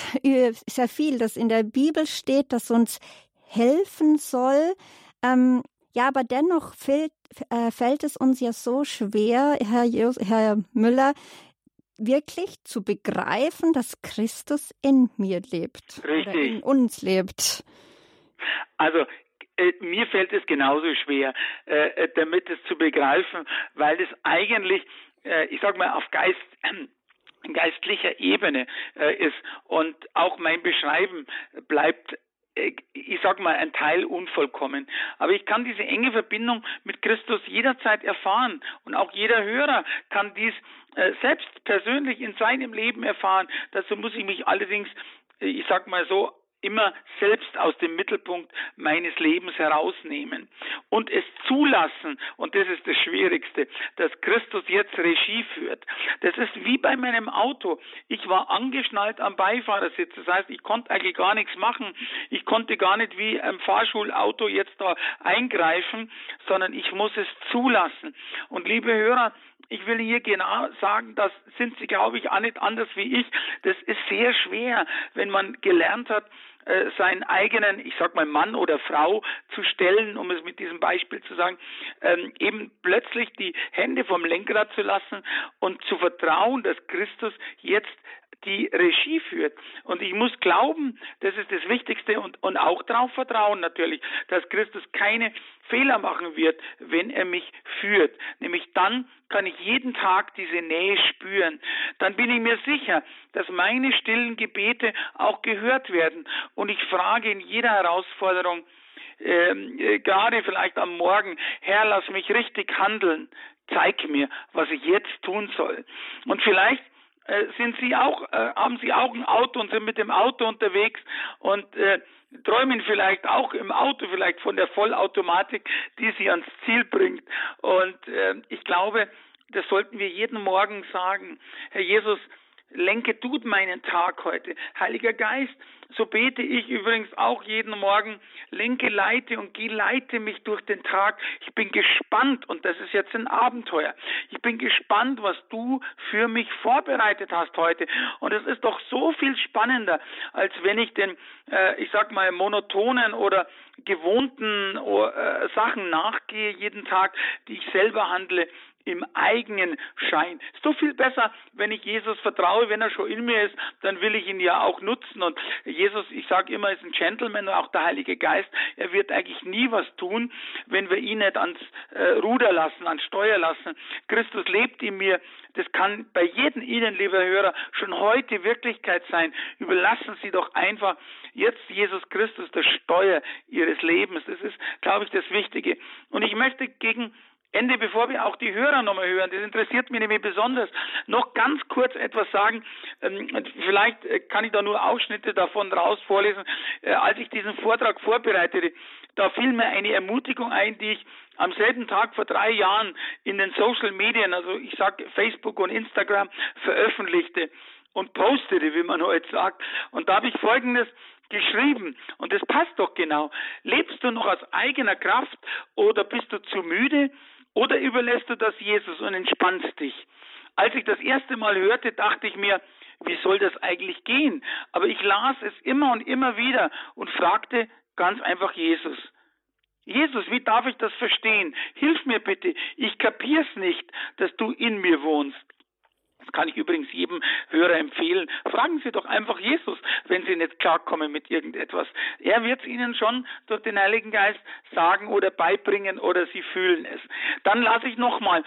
sehr viel, das in der Bibel steht, das uns helfen soll. Ähm, ja, aber dennoch fällt, äh, fällt es uns ja so schwer, Herr, Herr Müller, wirklich zu begreifen, dass Christus in mir lebt. Richtig. Oder in uns lebt. Also äh, mir fällt es genauso schwer, äh, äh damit es zu begreifen, weil es eigentlich, äh, ich sag mal, auf Geist geistlicher Ebene äh, ist und auch mein Beschreiben bleibt ich sag mal, ein Teil unvollkommen. Aber ich kann diese enge Verbindung mit Christus jederzeit erfahren. Und auch jeder Hörer kann dies äh, selbst persönlich in seinem Leben erfahren. Dazu muss ich mich allerdings, äh, ich sag mal so, immer selbst aus dem Mittelpunkt meines Lebens herausnehmen und es zulassen, und das ist das Schwierigste, dass Christus jetzt Regie führt. Das ist wie bei meinem Auto. Ich war angeschnallt am Beifahrersitz, das heißt, ich konnte eigentlich gar nichts machen. Ich konnte gar nicht wie ein Fahrschulauto jetzt da eingreifen, sondern ich muss es zulassen. Und liebe Hörer, ich will hier genau sagen, das sind Sie, glaube ich, auch nicht anders wie ich. Das ist sehr schwer, wenn man gelernt hat, äh, seinen eigenen, ich sag mal Mann oder Frau zu stellen, um es mit diesem Beispiel zu sagen, ähm, eben plötzlich die Hände vom Lenkrad zu lassen und zu vertrauen, dass Christus jetzt die Regie führt. Und ich muss glauben, das ist das Wichtigste und, und auch darauf vertrauen natürlich, dass Christus keine Fehler machen wird, wenn er mich führt. Nämlich dann kann ich jeden Tag diese Nähe spüren. Dann bin ich mir sicher, dass meine stillen Gebete auch gehört werden. Und ich frage in jeder Herausforderung, ähm, äh, gerade vielleicht am Morgen, Herr, lass mich richtig handeln, zeig mir, was ich jetzt tun soll. Und vielleicht sind Sie auch, äh, haben Sie auch ein Auto und sind mit dem Auto unterwegs und äh, träumen vielleicht auch im Auto vielleicht von der Vollautomatik, die Sie ans Ziel bringt. Und äh, ich glaube, das sollten wir jeden Morgen sagen. Herr Jesus, lenke du meinen Tag heute. Heiliger Geist, so bete ich übrigens auch jeden Morgen, lenke, leite und geleite mich durch den Tag. Ich bin gespannt und das ist jetzt ein Abenteuer. Ich bin gespannt, was du für mich vorbereitet hast heute. Und es ist doch so viel spannender, als wenn ich den, äh, ich sag mal, monotonen oder gewohnten äh, Sachen nachgehe jeden Tag, die ich selber handle im eigenen Schein. So viel besser, wenn ich Jesus vertraue, wenn er schon in mir ist, dann will ich ihn ja auch nutzen. Und Jesus, ich sage immer, ist ein Gentleman und auch der Heilige Geist. Er wird eigentlich nie was tun, wenn wir ihn nicht ans äh, Ruder lassen, ans Steuer lassen. Christus lebt in mir. Das kann bei jedem Ihnen, lieber Hörer, schon heute Wirklichkeit sein. Überlassen Sie doch einfach jetzt Jesus Christus das Steuer Ihres Lebens. Das ist, glaube ich, das Wichtige. Und ich möchte gegen Ende, bevor wir auch die Hörer nochmal hören, das interessiert mich nämlich besonders, noch ganz kurz etwas sagen. Ähm, vielleicht äh, kann ich da nur Ausschnitte davon raus vorlesen. Äh, als ich diesen Vortrag vorbereitete, da fiel mir eine Ermutigung ein, die ich am selben Tag vor drei Jahren in den Social Medien, also ich sage Facebook und Instagram, veröffentlichte und postete, wie man heute sagt. Und da habe ich Folgendes geschrieben. Und das passt doch genau. Lebst du noch aus eigener Kraft oder bist du zu müde? Oder überlässt du das Jesus und entspannst dich? Als ich das erste Mal hörte, dachte ich mir, wie soll das eigentlich gehen? Aber ich las es immer und immer wieder und fragte ganz einfach Jesus. Jesus, wie darf ich das verstehen? Hilf mir bitte. Ich kapier's nicht, dass du in mir wohnst. Das kann ich übrigens jedem Hörer empfehlen. Fragen Sie doch einfach Jesus, wenn Sie nicht klarkommen mit irgendetwas. Er wird es Ihnen schon durch den Heiligen Geist sagen oder beibringen oder Sie fühlen es. Dann lasse ich nochmal,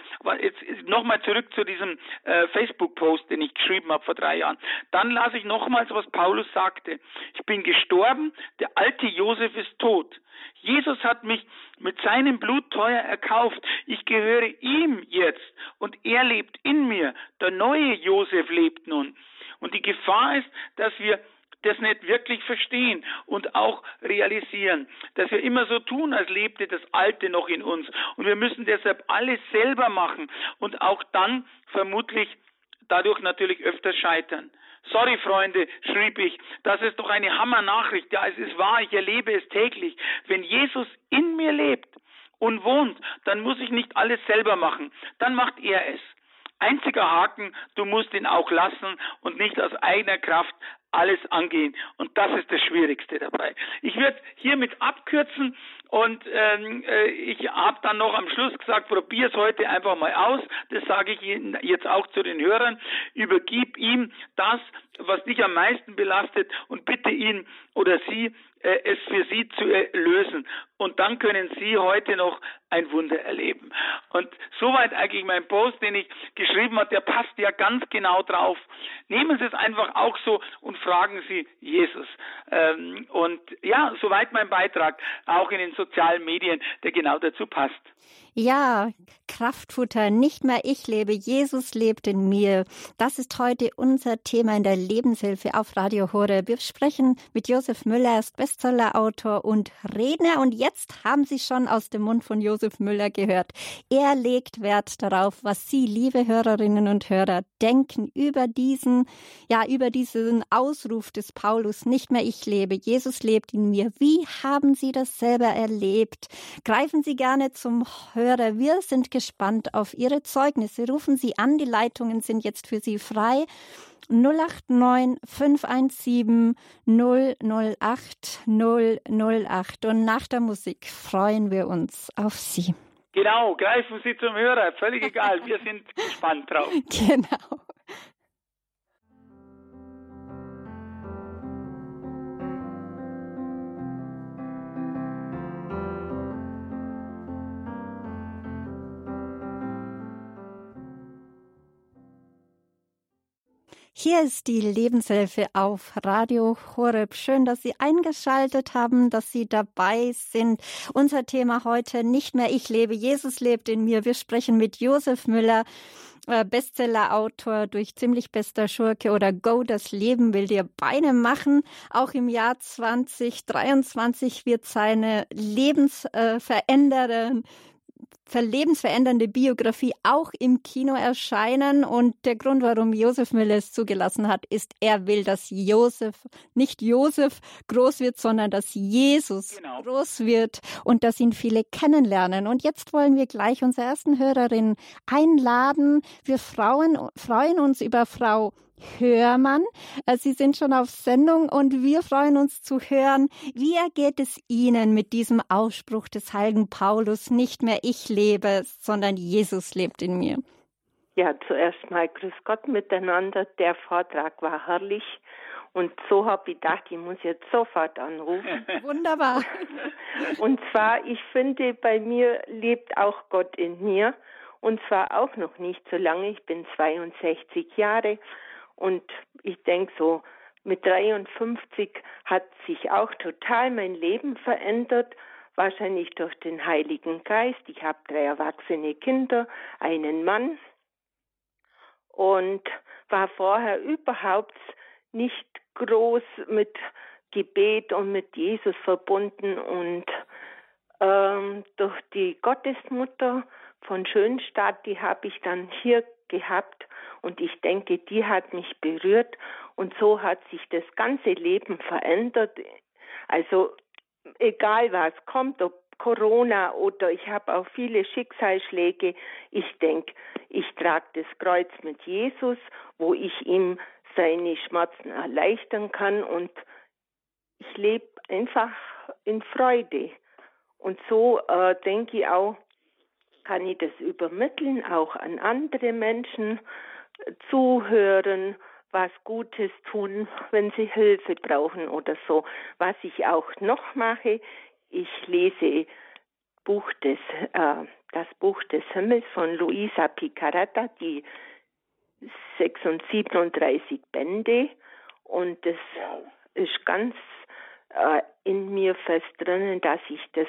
nochmal zurück zu diesem äh, Facebook-Post, den ich geschrieben habe vor drei Jahren. Dann lasse ich nochmals, was Paulus sagte. Ich bin gestorben, der alte Josef ist tot. Jesus hat mich mit seinem Blut teuer erkauft. Ich gehöre ihm jetzt und er lebt in mir. Der neue Josef lebt nun. Und die Gefahr ist, dass wir das nicht wirklich verstehen und auch realisieren, dass wir immer so tun, als lebte das Alte noch in uns. Und wir müssen deshalb alles selber machen und auch dann vermutlich dadurch natürlich öfter scheitern. Sorry, Freunde, schrieb ich, das ist doch eine Hammer-Nachricht. Ja, es ist wahr, ich erlebe es täglich. Wenn Jesus in mir lebt und wohnt, dann muss ich nicht alles selber machen. Dann macht er es. Einziger Haken, du musst ihn auch lassen und nicht aus eigener Kraft alles angehen. Und das ist das Schwierigste dabei. Ich würde hiermit abkürzen und ähm, äh, ich habe dann noch am Schluss gesagt, probier es heute einfach mal aus. Das sage ich Ihnen jetzt auch zu den Hörern. Übergib ihm das, was dich am meisten belastet und bitte ihn oder sie, äh, es für sie zu lösen. Und dann können Sie heute noch ein Wunder erleben. Und soweit eigentlich mein Post, den ich geschrieben habe, der passt ja ganz genau drauf. Nehmen Sie es einfach auch so und fragen Sie Jesus. Ähm, und ja, soweit mein Beitrag, auch in den sozialen Medien, der genau dazu passt. Ja, Kraftfutter, nicht mehr ich lebe, Jesus lebt in mir. Das ist heute unser Thema in der Lebenshilfe auf Radio Hore. Wir sprechen mit Josef Müller, er ist Bestsellerautor und Redner. Und jetzt haben Sie schon aus dem Mund von Josef Müller gehört. Er legt Wert darauf, was Sie, liebe Hörerinnen und Hörer, denken über diesen, ja, über diesen Ausruf des Paulus. Nicht mehr ich lebe, Jesus lebt in mir. Wie haben Sie das selber erlebt? Greifen Sie gerne zum Hörer Hörer, wir sind gespannt auf Ihre Zeugnisse. Rufen Sie an, die Leitungen sind jetzt für Sie frei. 089 517 008 008. Und nach der Musik freuen wir uns auf Sie. Genau, greifen Sie zum Hörer, völlig egal, wir sind gespannt drauf. Genau. Hier ist die Lebenshilfe auf Radio Horeb. Schön, dass Sie eingeschaltet haben, dass Sie dabei sind. Unser Thema heute nicht mehr ich lebe, Jesus lebt in mir. Wir sprechen mit Josef Müller. Äh, Bestseller-Autor durch ziemlich bester Schurke oder Go, das Leben will dir Beine machen. Auch im Jahr 2023 wird seine lebensverändernden lebensverändernde Biografie auch im Kino erscheinen. Und der Grund, warum Josef Müller es zugelassen hat, ist, er will, dass Josef, nicht Josef groß wird, sondern dass Jesus genau. groß wird und dass ihn viele kennenlernen. Und jetzt wollen wir gleich unsere ersten Hörerinnen einladen. Wir Frauen freuen uns über Frau Hörmann. Äh, Sie sind schon auf Sendung und wir freuen uns zu hören, wie ergeht es Ihnen mit diesem Ausspruch des heiligen Paulus, nicht mehr ich lebe, sondern Jesus lebt in mir. Ja, zuerst mal Grüß Gott miteinander. Der Vortrag war herrlich. Und so habe ich gedacht, ich muss jetzt sofort anrufen. Wunderbar. Und zwar, ich finde, bei mir lebt auch Gott in mir. Und zwar auch noch nicht so lange. Ich bin 62 Jahre. Und ich denke so, mit 53 hat sich auch total mein Leben verändert, wahrscheinlich durch den Heiligen Geist. Ich habe drei erwachsene Kinder, einen Mann und war vorher überhaupt nicht groß mit Gebet und mit Jesus verbunden und ähm, durch die Gottesmutter von Schönstadt, die habe ich dann hier gehabt und ich denke, die hat mich berührt und so hat sich das ganze Leben verändert. Also egal was kommt, ob Corona oder ich habe auch viele Schicksalsschläge, ich denke, ich trage das Kreuz mit Jesus, wo ich ihm seine Schmerzen erleichtern kann und ich lebe einfach in Freude. Und so äh, denke ich auch, kann ich das übermitteln, auch an andere Menschen zuhören, was Gutes tun, wenn sie Hilfe brauchen oder so. Was ich auch noch mache, ich lese Buch des, äh, das Buch des Himmels von Luisa Picarata, die 36 Bände und das ist ganz äh, in mir fest drinnen, dass ich das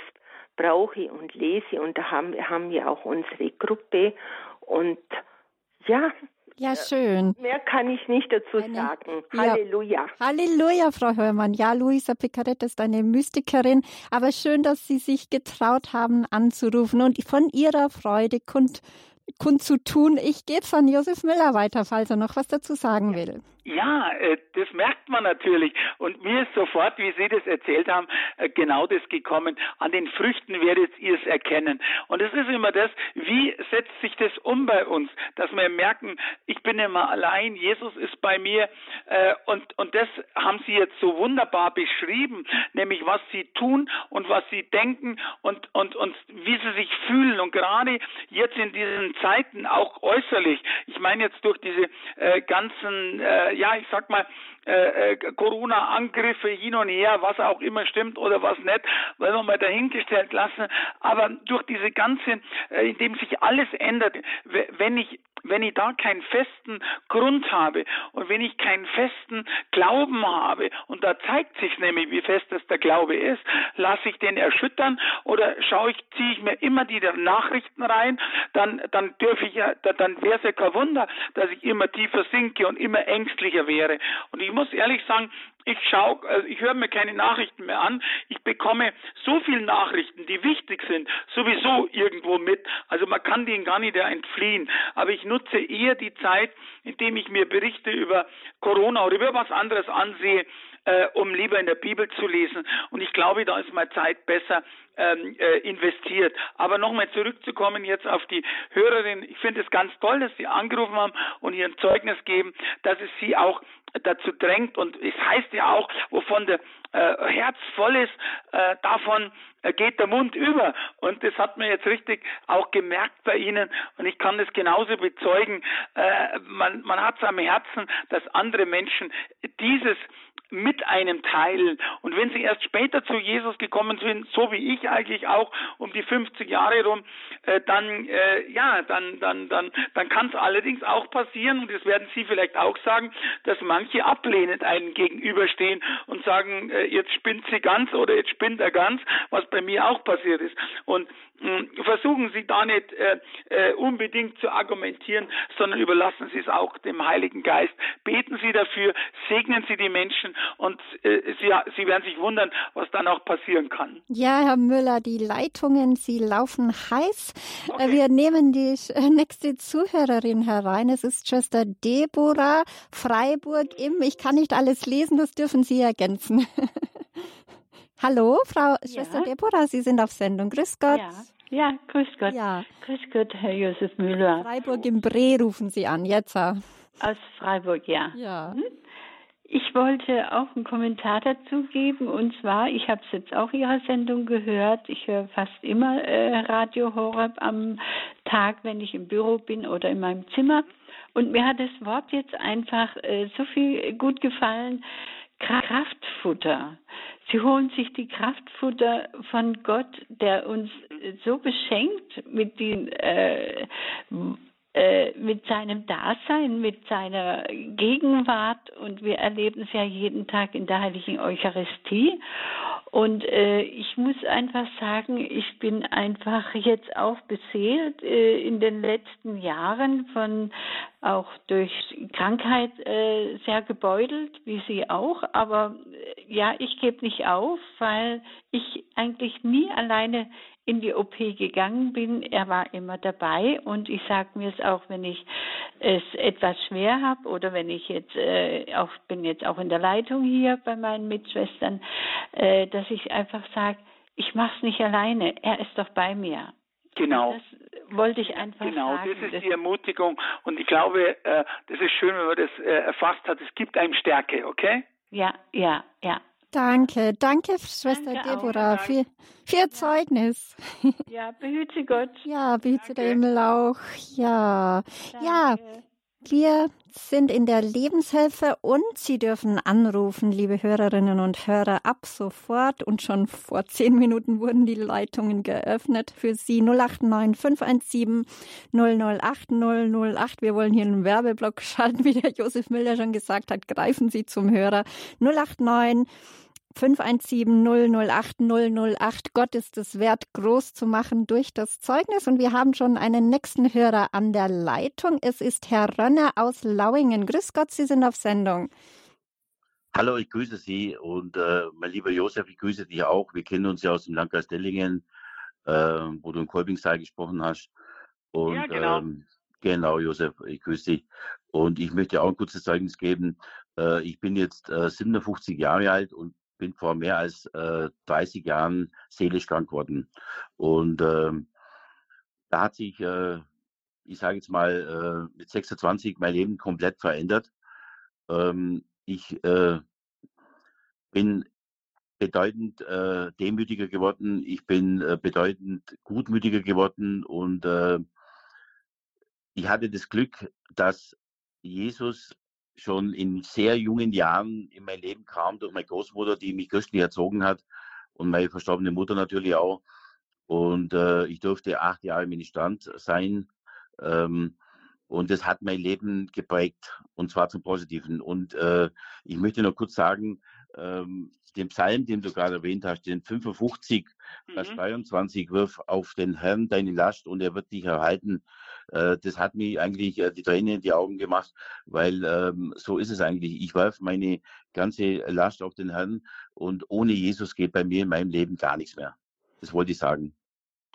brauche und lese und da haben, haben wir auch unsere Gruppe und ja, ja, schön. Mehr kann ich nicht dazu eine, sagen. Halleluja. Ja. Halleluja, Frau Hörmann. Ja, Luisa Picaretta ist eine Mystikerin, aber schön, dass Sie sich getraut haben anzurufen und von Ihrer Freude kund, kundzutun. Ich gebe es an Josef Müller weiter, falls er noch was dazu sagen will. Ja, äh, das merkt man natürlich. Und mir ist sofort, wie Sie das erzählt haben, äh, genau das gekommen. An den Früchten werdet ihr es erkennen. Und es ist immer das, wie setzt sich das um bei uns, dass wir merken, ich bin immer allein, Jesus ist bei mir. Äh, und, und das haben Sie jetzt so wunderbar beschrieben, nämlich was Sie tun und was Sie denken und, und, und wie Sie sich fühlen. Und gerade jetzt in diesen Zeiten auch äußerlich, ich meine jetzt durch diese ganzen ja, ich sag mal, äh, äh, Corona-Angriffe hin und her, was auch immer stimmt oder was nicht, wollen wir mal dahingestellt lassen. Aber durch diese ganze, äh, indem sich alles ändert, wenn ich wenn ich da keinen festen Grund habe und wenn ich keinen festen Glauben habe, und da zeigt sich nämlich, wie fest das der Glaube ist, lasse ich den erschüttern oder schaue ich, ziehe ich mir immer die Nachrichten rein, dann, dann dürfe ich ja, dann wäre es ja kein Wunder, dass ich immer tiefer sinke und immer ängstlicher wäre. Und ich muss ehrlich sagen, ich schaue, also ich höre mir keine Nachrichten mehr an. Ich bekomme so viele Nachrichten, die wichtig sind, sowieso irgendwo mit. Also man kann denen gar nicht entfliehen. Aber ich nutze eher die Zeit, indem ich mir Berichte über Corona oder über was anderes ansehe, äh, um lieber in der Bibel zu lesen. Und ich glaube, da ist meine Zeit besser ähm, äh, investiert. Aber nochmal zurückzukommen jetzt auf die Hörerin. Ich finde es ganz toll, dass Sie angerufen haben und Ihren Zeugnis geben, dass es Sie auch dazu drängt und es heißt ja auch, wovon der äh, Herz voll ist, äh, davon äh, geht der Mund über. Und das hat man jetzt richtig auch gemerkt bei Ihnen. Und ich kann das genauso bezeugen. Äh, man, man hat es am Herzen, dass andere Menschen dieses mit einem teilen. Und wenn sie erst später zu Jesus gekommen sind, so wie ich eigentlich auch um die 50 Jahre rum, äh, dann äh, ja, dann dann dann dann kann es allerdings auch passieren und das werden Sie vielleicht auch sagen, dass manche ablehnend einen gegenüberstehen und sagen, äh, jetzt spinnt sie ganz oder jetzt spinnt er ganz, was bei mir auch passiert ist. Und hm, versuchen Sie da nicht äh, äh, unbedingt zu argumentieren, sondern überlassen Sie es auch dem Heiligen Geist. Beten Sie dafür, segnen Sie die Menschen und äh, Sie, Sie werden sich wundern, was dann auch passieren kann. Ja, Herr Müller, die Leitungen, sie laufen heiß. Äh, okay. Wir nehmen die äh, nächste Zuhörerin herein. Es ist Schwester Deborah Freiburg im. Ich kann nicht alles lesen, das dürfen Sie ergänzen. Hallo, Frau ja. Schwester Deborah, Sie sind auf Sendung. Grüß Gott. Ja. Ja, grüß Gott. Ja. Grüß Gott, Herr Josef Müller. Freiburg im Bre rufen Sie an, jetzt. Aus Freiburg, ja. Ja. Hm? Ich wollte auch einen Kommentar dazu geben und zwar, ich habe es jetzt auch Ihrer Sendung gehört. Ich höre fast immer äh, Radio Horeb am Tag, wenn ich im Büro bin oder in meinem Zimmer. Und mir hat das Wort jetzt einfach äh, so viel gut gefallen. Kraftfutter. Sie holen sich die Kraftfutter von Gott, der uns so beschenkt mit den äh, äh, mit seinem Dasein, mit seiner Gegenwart und wir erleben es ja jeden Tag in der heiligen Eucharistie. Und äh, ich muss einfach sagen, ich bin einfach jetzt auch beseelt äh, in den letzten Jahren von auch durch Krankheit äh, sehr gebeutelt, wie Sie auch. Aber äh, ja, ich gebe nicht auf, weil ich eigentlich nie alleine in die OP gegangen bin, er war immer dabei und ich sage mir es auch, wenn ich es etwas schwer habe oder wenn ich jetzt äh, auch bin jetzt auch in der Leitung hier bei meinen Mitschwestern, äh, dass ich einfach sage, ich mache es nicht alleine, er ist doch bei mir. Genau. Das wollte ich einfach genau, sagen. Genau, das ist die Ermutigung und ich glaube, äh, das ist schön, wenn man das äh, erfasst hat. Es gibt einem Stärke, okay? Ja, ja, ja. Danke, danke, Schwester danke Deborah, für, für Ihr Zeugnis. Ja, behüte Gott. Ja, behüte der Himmel auch. Ja, danke. ja. Wir sind in der Lebenshilfe und Sie dürfen anrufen, liebe Hörerinnen und Hörer, ab sofort. Und schon vor zehn Minuten wurden die Leitungen geöffnet für Sie 089 517 008 008. Wir wollen hier einen Werbeblock schalten, wie der Josef Müller schon gesagt hat. Greifen Sie zum Hörer 089 517 008 008. Gott ist es wert, groß zu machen durch das Zeugnis. Und wir haben schon einen nächsten Hörer an der Leitung. Es ist Herr Rönner aus Lauingen. Grüß Gott, Sie sind auf Sendung. Hallo, ich grüße Sie und äh, mein lieber Josef, ich grüße dich auch. Wir kennen uns ja aus dem Landkreis Dellingen, äh, wo du in Kolbingstal gesprochen hast. Und, ja, genau. Ähm, genau, Josef, ich grüße dich. Und ich möchte auch ein kurzes Zeugnis geben. Äh, ich bin jetzt äh, 57 Jahre alt und bin vor mehr als äh, 30 Jahren seelisch krank geworden. Und ähm, da hat sich, äh, ich sage jetzt mal, äh, mit 26 mein Leben komplett verändert. Ähm, ich äh, bin bedeutend äh, demütiger geworden, ich bin äh, bedeutend gutmütiger geworden und äh, ich hatte das Glück, dass Jesus schon in sehr jungen Jahren in mein Leben kam durch meine Großmutter, die mich christlich erzogen hat und meine verstorbene Mutter natürlich auch. Und äh, ich durfte acht Jahre im Ministrant sein. Ähm, und das hat mein Leben geprägt und zwar zum Positiven. Und äh, ich möchte noch kurz sagen, ähm, den Psalm, den du gerade erwähnt hast, den 55, mhm. Vers 23, wirf auf den Herrn deine Last und er wird dich erhalten. Äh, das hat mir eigentlich äh, die Tränen in die Augen gemacht, weil ähm, so ist es eigentlich. Ich werfe meine ganze Last auf den Herrn und ohne Jesus geht bei mir in meinem Leben gar nichts mehr. Das wollte ich sagen.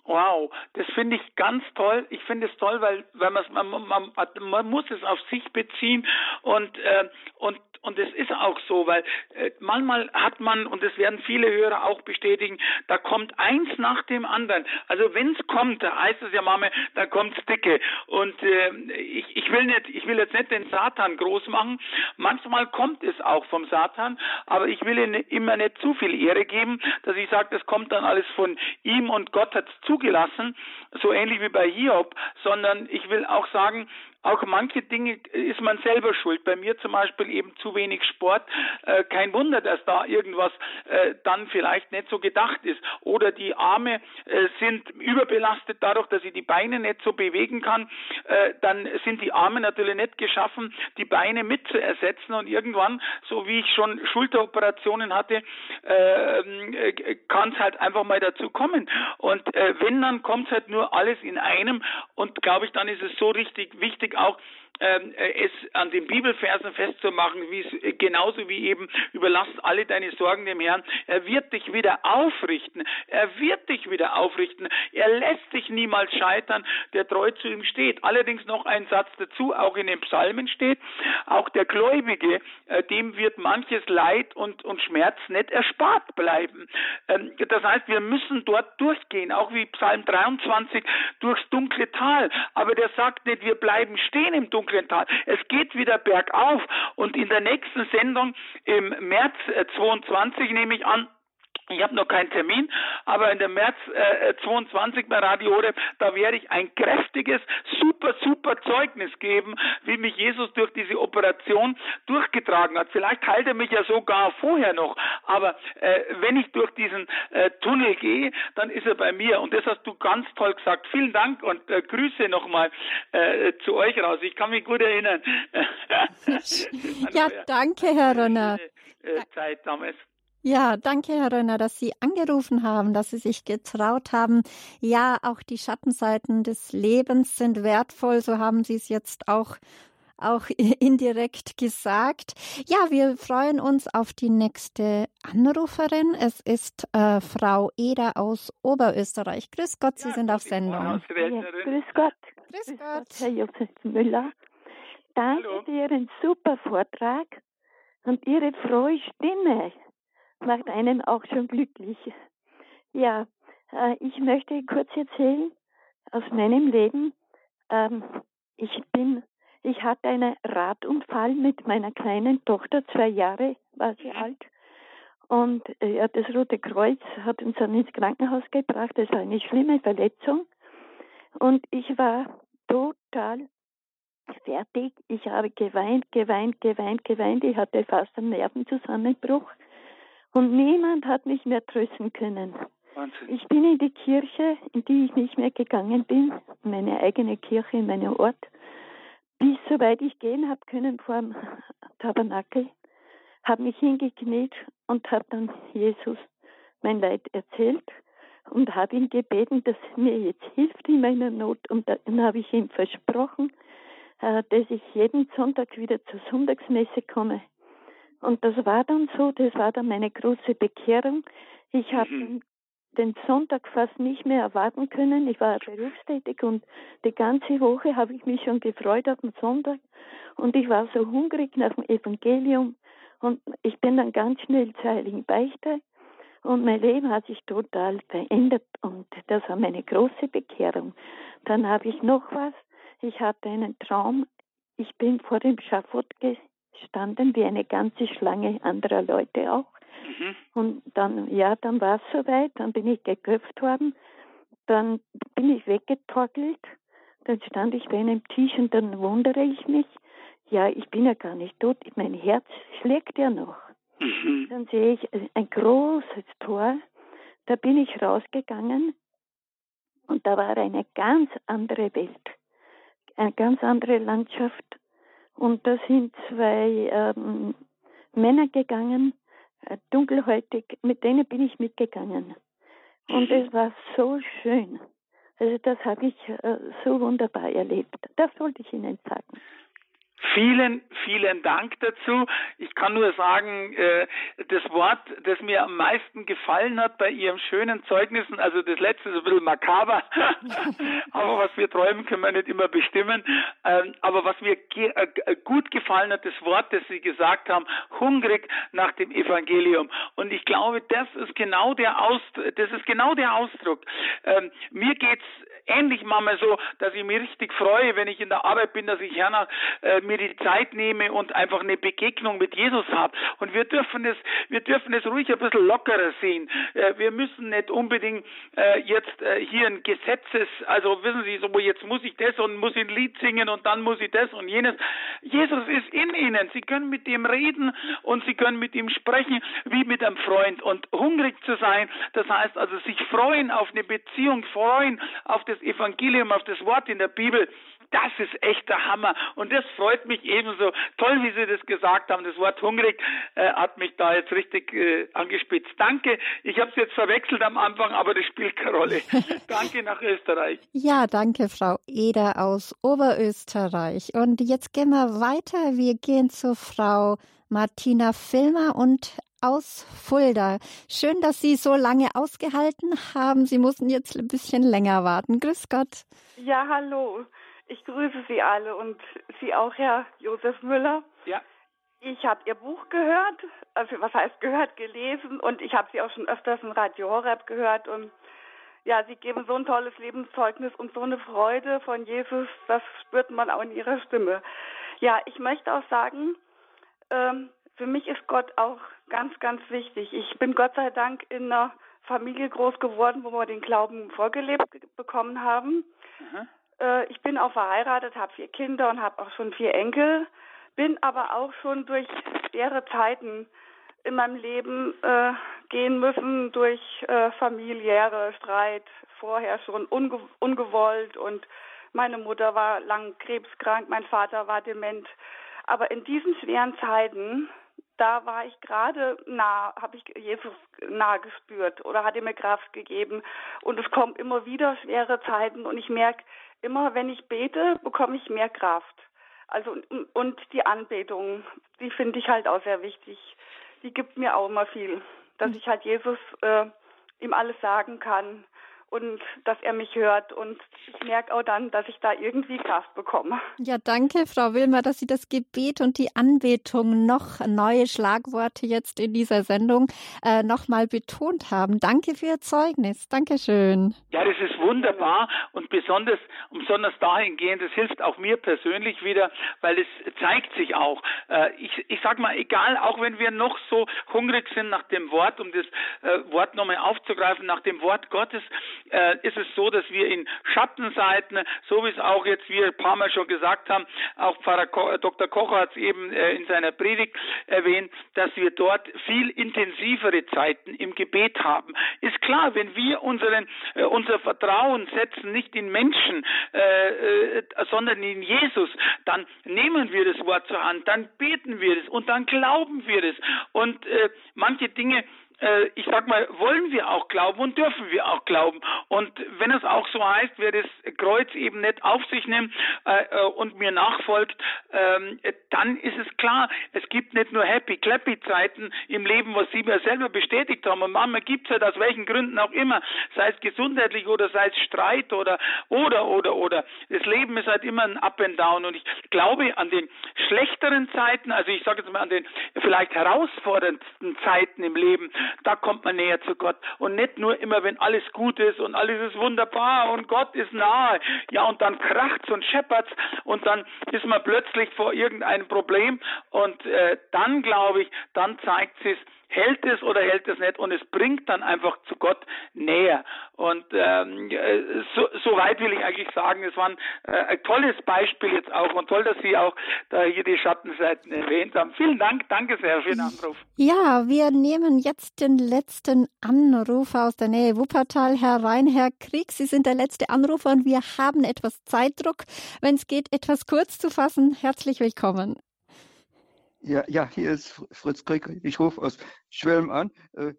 Wow, das finde ich ganz toll. Ich finde es toll, weil, weil man, man, man muss es auf sich beziehen und, äh, und und es ist auch so, weil äh, manchmal hat man, und das werden viele Hörer auch bestätigen, da kommt eins nach dem anderen. Also wenn es kommt, da heißt es ja Mama, da kommt's dicke. Und äh, ich, ich will nicht, ich will jetzt nicht den Satan groß machen. Manchmal kommt es auch vom Satan, aber ich will ihm immer nicht zu viel Ehre geben, dass ich sage, das kommt dann alles von ihm und Gott hat es zugelassen, so ähnlich wie bei Hiob, sondern ich will auch sagen, auch manche Dinge ist man selber schuld. Bei mir zum Beispiel eben zu wenig Sport. Äh, kein Wunder, dass da irgendwas äh, dann vielleicht nicht so gedacht ist. Oder die Arme äh, sind überbelastet dadurch, dass ich die Beine nicht so bewegen kann. Äh, dann sind die Arme natürlich nicht geschaffen, die Beine mit zu ersetzen. Und irgendwann, so wie ich schon Schulteroperationen hatte, ähm, äh, kann es halt einfach mal dazu kommen. Und äh, wenn, dann kommt es halt nur alles in einem. Und glaube ich, dann ist es so richtig wichtig, auch ähm, äh, es an den Bibelversen festzumachen, wie es äh, genauso wie eben überlass alle deine Sorgen dem Herrn. Er wird dich wieder aufrichten. Er wird dich wieder aufrichten. Er lässt dich niemals scheitern, der treu zu ihm steht. Allerdings noch ein Satz dazu, auch in den Psalmen steht, auch der Gläubige, äh, dem wird manches Leid und, und Schmerz nicht erspart bleiben. Ähm, das heißt, wir müssen dort durchgehen, auch wie Psalm 23 durchs dunkle Tal. Aber der sagt nicht, wir bleiben stehen im dunklen dunklen Tal. Es geht wieder bergauf und in der nächsten Sendung im März 22 äh, nehme ich an, ich habe noch keinen Termin, aber in der März äh, 22 bei Radio Horeb, da werde ich ein kräftiges, super, super Zeugnis geben, wie mich Jesus durch diese Operation durchgetragen hat. Vielleicht heilt er mich ja sogar vorher noch, aber äh, wenn ich durch diesen äh, Tunnel gehe, dann ist er bei mir. Und das hast du ganz toll gesagt. Vielen Dank und äh, Grüße nochmal äh, zu euch raus. Ich kann mich gut erinnern. ja, danke, Herr Ronner. Äh, Zeit damals. Ja, danke, Herr Rönner, dass Sie angerufen haben, dass Sie sich getraut haben. Ja, auch die Schattenseiten des Lebens sind wertvoll, so haben Sie es jetzt auch auch indirekt gesagt. Ja, wir freuen uns auf die nächste Anruferin. Es ist äh, Frau Eder aus Oberösterreich. Grüß Gott, Sie ja, sind auf Sendung. Ja, grüß Gott. Grüß, grüß Gott. Gott. Herr Josef Müller. Danke Hallo. für Ihren super Vortrag und Ihre frohe Stimme macht einen auch schon glücklich. Ja, äh, ich möchte kurz erzählen aus meinem Leben. Ähm, ich bin, ich hatte einen Radunfall mit meiner kleinen Tochter, zwei Jahre war sie alt. Und äh, ja, das Rote Kreuz hat uns dann ins Krankenhaus gebracht. Das war eine schlimme Verletzung. Und ich war total fertig. Ich habe geweint, geweint, geweint, geweint. Ich hatte fast einen Nervenzusammenbruch. Und niemand hat mich mehr trösten können. Wahnsinn. Ich bin in die Kirche, in die ich nicht mehr gegangen bin, meine eigene Kirche in meinem Ort, bis soweit ich gehen habe können vor dem Tabernakel, habe mich hingekniet und habe dann Jesus mein Leid erzählt und habe ihn gebeten, dass er mir jetzt hilft in meiner Not. Und dann habe ich ihm versprochen, äh, dass ich jeden Sonntag wieder zur Sonntagsmesse komme. Und das war dann so, das war dann meine große Bekehrung. Ich habe mhm. den Sonntag fast nicht mehr erwarten können. Ich war berufstätig und die ganze Woche habe ich mich schon gefreut auf den Sonntag. Und ich war so hungrig nach dem Evangelium. Und ich bin dann ganz schnell zur Heiligen Beichte. Und mein Leben hat sich total verändert. Und das war meine große Bekehrung. Dann habe ich noch was. Ich hatte einen Traum. Ich bin vor dem Schafott standen wie eine ganze Schlange anderer Leute auch. Mhm. Und dann, ja, dann war es soweit, dann bin ich geköpft worden, dann bin ich weggetorkelt, dann stand ich bei einem Tisch und dann wundere ich mich, ja, ich bin ja gar nicht tot, mein Herz schlägt ja noch. Mhm. Dann sehe ich ein großes Tor, da bin ich rausgegangen und da war eine ganz andere Welt, eine ganz andere Landschaft und da sind zwei ähm, Männer gegangen, äh, dunkelhäutig, mit denen bin ich mitgegangen. Und es war so schön. Also das habe ich äh, so wunderbar erlebt. Das wollte ich Ihnen sagen. Vielen, vielen Dank dazu. Ich kann nur sagen, äh, das Wort, das mir am meisten gefallen hat bei Ihrem schönen Zeugnissen, also das letzte ist ein bisschen makaber, aber was wir träumen, können wir nicht immer bestimmen. Ähm, aber was mir ge äh, gut gefallen hat, das Wort, das Sie gesagt haben, hungrig nach dem Evangelium. Und ich glaube, das ist genau der Ausdruck, das ist genau der Ausdruck. Ähm, mir geht's ähnlich manchmal so, dass ich mich richtig freue, wenn ich in der Arbeit bin, dass ich hernach äh, mir die Zeit nehme und einfach eine Begegnung mit Jesus habe. Und wir dürfen es, wir dürfen es ruhig ein bisschen lockerer sehen. Äh, wir müssen nicht unbedingt äh, jetzt äh, hier ein Gesetzes, also wissen Sie, so jetzt muss ich das und muss ein Lied singen und dann muss ich das und jenes. Jesus ist in Ihnen. Sie können mit ihm reden und Sie können mit ihm sprechen wie mit einem Freund. Und hungrig zu sein, das heißt also sich freuen auf eine Beziehung, freuen auf das Evangelium, auf das Wort in der Bibel. Das ist echt der Hammer. Und das freut mich ebenso. Toll, wie Sie das gesagt haben. Das Wort hungrig äh, hat mich da jetzt richtig äh, angespitzt. Danke. Ich habe es jetzt verwechselt am Anfang, aber das spielt keine Rolle. danke nach Österreich. Ja, danke, Frau Eder aus Oberösterreich. Und jetzt gehen wir weiter. Wir gehen zu Frau Martina Filmer und aus Fulda. Schön, dass Sie so lange ausgehalten haben. Sie mussten jetzt ein bisschen länger warten. Grüß Gott. Ja, hallo. Ich grüße Sie alle und Sie auch, Herr Josef Müller. Ja. Ich habe Ihr Buch gehört, also was heißt gehört, gelesen und ich habe Sie auch schon öfters in Radio Horeb gehört und ja, Sie geben so ein tolles Lebenszeugnis und so eine Freude von Jesus, das spürt man auch in Ihrer Stimme. Ja, ich möchte auch sagen, ähm, für mich ist Gott auch ganz, ganz wichtig. Ich bin Gott sei Dank in einer Familie groß geworden, wo wir den Glauben vorgelebt bekommen haben. Mhm. Äh, ich bin auch verheiratet, habe vier Kinder und habe auch schon vier Enkel, bin aber auch schon durch schwere Zeiten in meinem Leben äh, gehen müssen, durch äh, familiäre Streit, vorher schon unge ungewollt und meine Mutter war lang krebskrank, mein Vater war dement. Aber in diesen schweren Zeiten, da war ich gerade nah, habe ich Jesus nah gespürt oder hat er mir Kraft gegeben. Und es kommen immer wieder schwere Zeiten und ich merke, immer wenn ich bete, bekomme ich mehr Kraft. Also und die Anbetung, die finde ich halt auch sehr wichtig. Die gibt mir auch immer viel, dass ich halt Jesus äh, ihm alles sagen kann und dass er mich hört. Und ich merke auch dann, dass ich da irgendwie Kraft bekomme. Ja, danke, Frau Wilmer, dass Sie das Gebet und die Anbetung noch neue Schlagworte jetzt in dieser Sendung äh, nochmal betont haben. Danke für Ihr Zeugnis. Dankeschön. Ja, das ist wunderbar und besonders, besonders dahingehend, das hilft auch mir persönlich wieder, weil es zeigt sich auch. Äh, ich, ich sag mal, egal, auch wenn wir noch so hungrig sind nach dem Wort, um das äh, Wort nochmal aufzugreifen, nach dem Wort Gottes, äh, ist es so, dass wir in Schattenseiten, so wie es auch jetzt wir ein paar Mal schon gesagt haben, auch Pfarrer Ko äh, Dr. Kocher hat es eben äh, in seiner Predigt erwähnt, dass wir dort viel intensivere Zeiten im Gebet haben. Ist klar, wenn wir unseren, äh, unser Vertrauen setzen, nicht in Menschen, äh, äh, sondern in Jesus, dann nehmen wir das Wort zur Hand, dann beten wir es und dann glauben wir es. Und manche Dinge äh, ich sag mal, wollen wir auch glauben und dürfen wir auch glauben. Und wenn es auch so heißt, wer das Kreuz eben nicht auf sich nimmt äh, äh und mir nachfolgt, ähm, dann ist es klar, es gibt nicht nur Happy Clappy Zeiten im Leben, was Sie mir selber bestätigt haben. Und manchmal gibt es halt aus welchen Gründen auch immer, sei es gesundheitlich oder sei es Streit oder oder oder oder. Das Leben ist halt immer ein Up and Down. Und ich glaube an den schlechteren Zeiten, also ich sage jetzt mal an den vielleicht herausforderndsten Zeiten im Leben, da kommt man näher zu Gott. Und nicht nur immer, wenn alles gut ist und alles ist wunderbar und Gott ist nahe. Ja, und dann kracht's und scheppert's und dann ist man plötzlich vor irgendeinem Problem und äh, dann glaube ich, dann zeigt sich's, hält es oder hält es nicht und es bringt dann einfach zu Gott näher. Und ähm, äh, so, so weit will ich eigentlich sagen, es war ein, äh, ein tolles Beispiel jetzt auch und toll, dass Sie auch da hier die Schattenseiten erwähnt haben. Vielen Dank, danke sehr für den Anruf. Ja, wir nehmen jetzt den letzten Anruf aus der Nähe Wuppertal. Herr Krieg, Sie sind der letzte Anrufer und wir haben etwas Zeitdruck. Wenn es geht, etwas kurz zu fassen, herzlich willkommen. Ja, ja, hier ist Fritz Krieg. Ich rufe aus Schwelm an. Äh,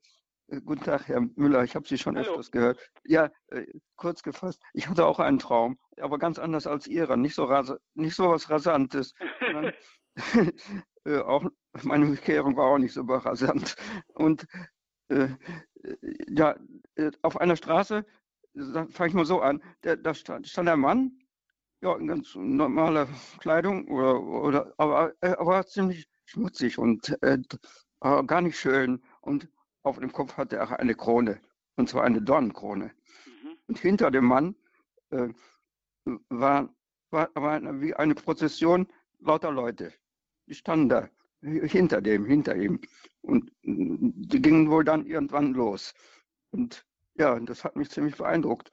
Äh, guten Tag, Herr Müller. Ich habe Sie schon Hallo. öfters gehört. Ja, äh, kurz gefasst. Ich hatte auch einen Traum, aber ganz anders als Ihrer. Nicht so, ras nicht so was Rasantes. Sondern, äh, auch meine Bekehrung war auch nicht so rasant. Und äh, ja, auf einer Straße, fange ich mal so an, da, da stand, stand ein Mann, ja, in ganz normaler Kleidung, oder, oder aber er war ziemlich schmutzig und äh, gar nicht schön. Und auf dem Kopf hatte er eine Krone, und zwar eine Dornenkrone. Mhm. Und hinter dem Mann äh, war, war, war wie eine Prozession lauter Leute. Die standen da, hinter dem, hinter ihm. Und die gingen wohl dann irgendwann los. Und ja, das hat mich ziemlich beeindruckt.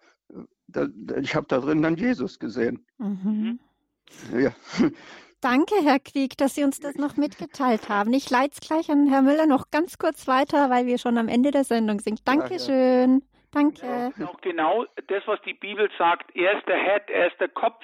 Da, ich habe da drin dann Jesus gesehen. Mhm. Ja. Danke, Herr Krieg, dass Sie uns das noch mitgeteilt haben. Ich leite es gleich an Herrn Müller noch ganz kurz weiter, weil wir schon am Ende der Sendung sind. Dankeschön. Ja, Danke. Ja, auch genau das, was die Bibel sagt. Er ist der Head, er ist der Kopf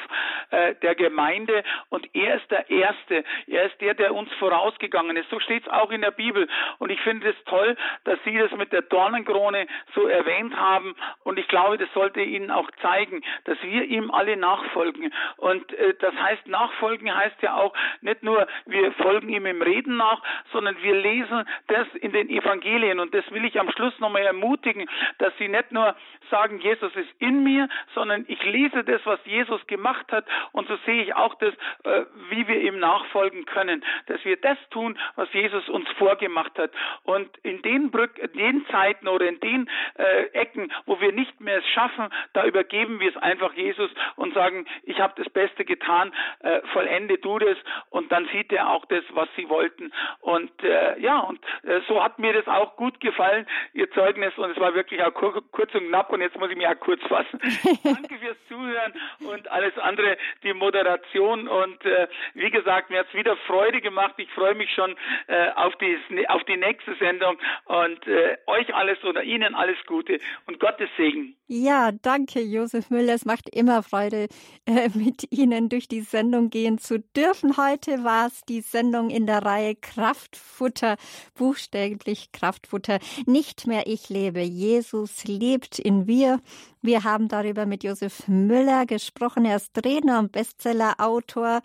äh, der Gemeinde und er ist der Erste. Er ist der, der uns vorausgegangen ist. So steht es auch in der Bibel. Und ich finde es toll, dass Sie das mit der Dornenkrone so erwähnt haben. Und ich glaube, das sollte Ihnen auch zeigen, dass wir ihm alle nachfolgen. Und äh, das heißt, nachfolgen heißt ja auch nicht nur, wir folgen ihm im Reden nach, sondern wir lesen das in den Evangelien. Und das will ich am Schluss nochmal ermutigen, dass Sie nicht nur sagen, Jesus ist in mir, sondern ich lese das, was Jesus gemacht hat und so sehe ich auch das, äh, wie wir ihm nachfolgen können, dass wir das tun, was Jesus uns vorgemacht hat. Und in den, Brück, den Zeiten oder in den äh, Ecken, wo wir nicht mehr es schaffen, da übergeben wir es einfach Jesus und sagen, ich habe das Beste getan, äh, vollende du das und dann sieht er auch das, was sie wollten. Und äh, ja, und äh, so hat mir das auch gut gefallen, ihr Zeugnis und es war wirklich auch kurz und knapp und jetzt muss ich mich auch kurz fassen. Danke fürs Zuhören und alles andere, die Moderation und äh, wie gesagt, mir hat es wieder Freude gemacht. Ich freue mich schon äh, auf, die, auf die nächste Sendung und äh, euch alles oder Ihnen alles Gute und Gottes Segen. Ja, danke, Josef Müller. Es macht immer Freude, äh, mit Ihnen durch die Sendung gehen zu dürfen. Heute war es die Sendung in der Reihe Kraftfutter, buchstäblich Kraftfutter. Nicht mehr ich lebe, Jesus lebt in wir. Wir haben darüber mit Josef Müller gesprochen. Er ist Trainer und Bestsellerautor.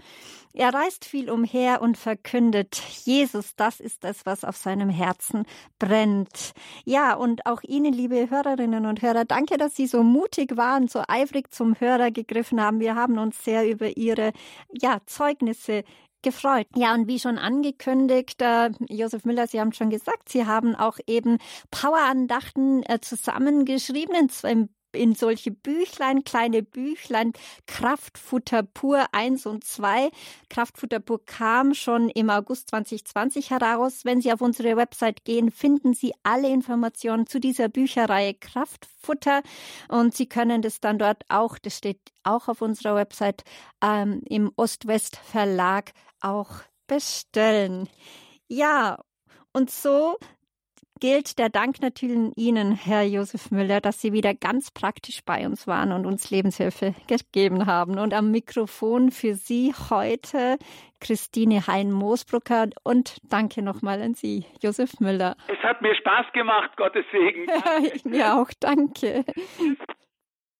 Er reist viel umher und verkündet, Jesus, das ist es, was auf seinem Herzen brennt. Ja, und auch Ihnen, liebe Hörerinnen und Hörer, danke, dass Sie so mutig waren, so eifrig zum Hörer gegriffen haben. Wir haben uns sehr über Ihre ja, Zeugnisse gefreut. Ja, und wie schon angekündigt, äh, Josef Müller, Sie haben schon gesagt, Sie haben auch eben Powerandachten äh, zusammengeschrieben in, in solche Büchlein, kleine Büchlein, Kraftfutter pur 1 und 2. Kraftfutter pur kam schon im August 2020 heraus. Wenn Sie auf unsere Website gehen, finden Sie alle Informationen zu dieser Bücherreihe Kraftfutter und Sie können das dann dort auch, das steht auch auf unserer Website ähm, im Ost-West Verlag auch bestellen. Ja, und so gilt der Dank natürlich Ihnen, Herr Josef Müller, dass Sie wieder ganz praktisch bei uns waren und uns Lebenshilfe gegeben haben. Und am Mikrofon für Sie heute Christine Hein-Moosbrucker und danke nochmal an Sie, Josef Müller. Es hat mir Spaß gemacht, Gottes Segen. Mir auch, danke.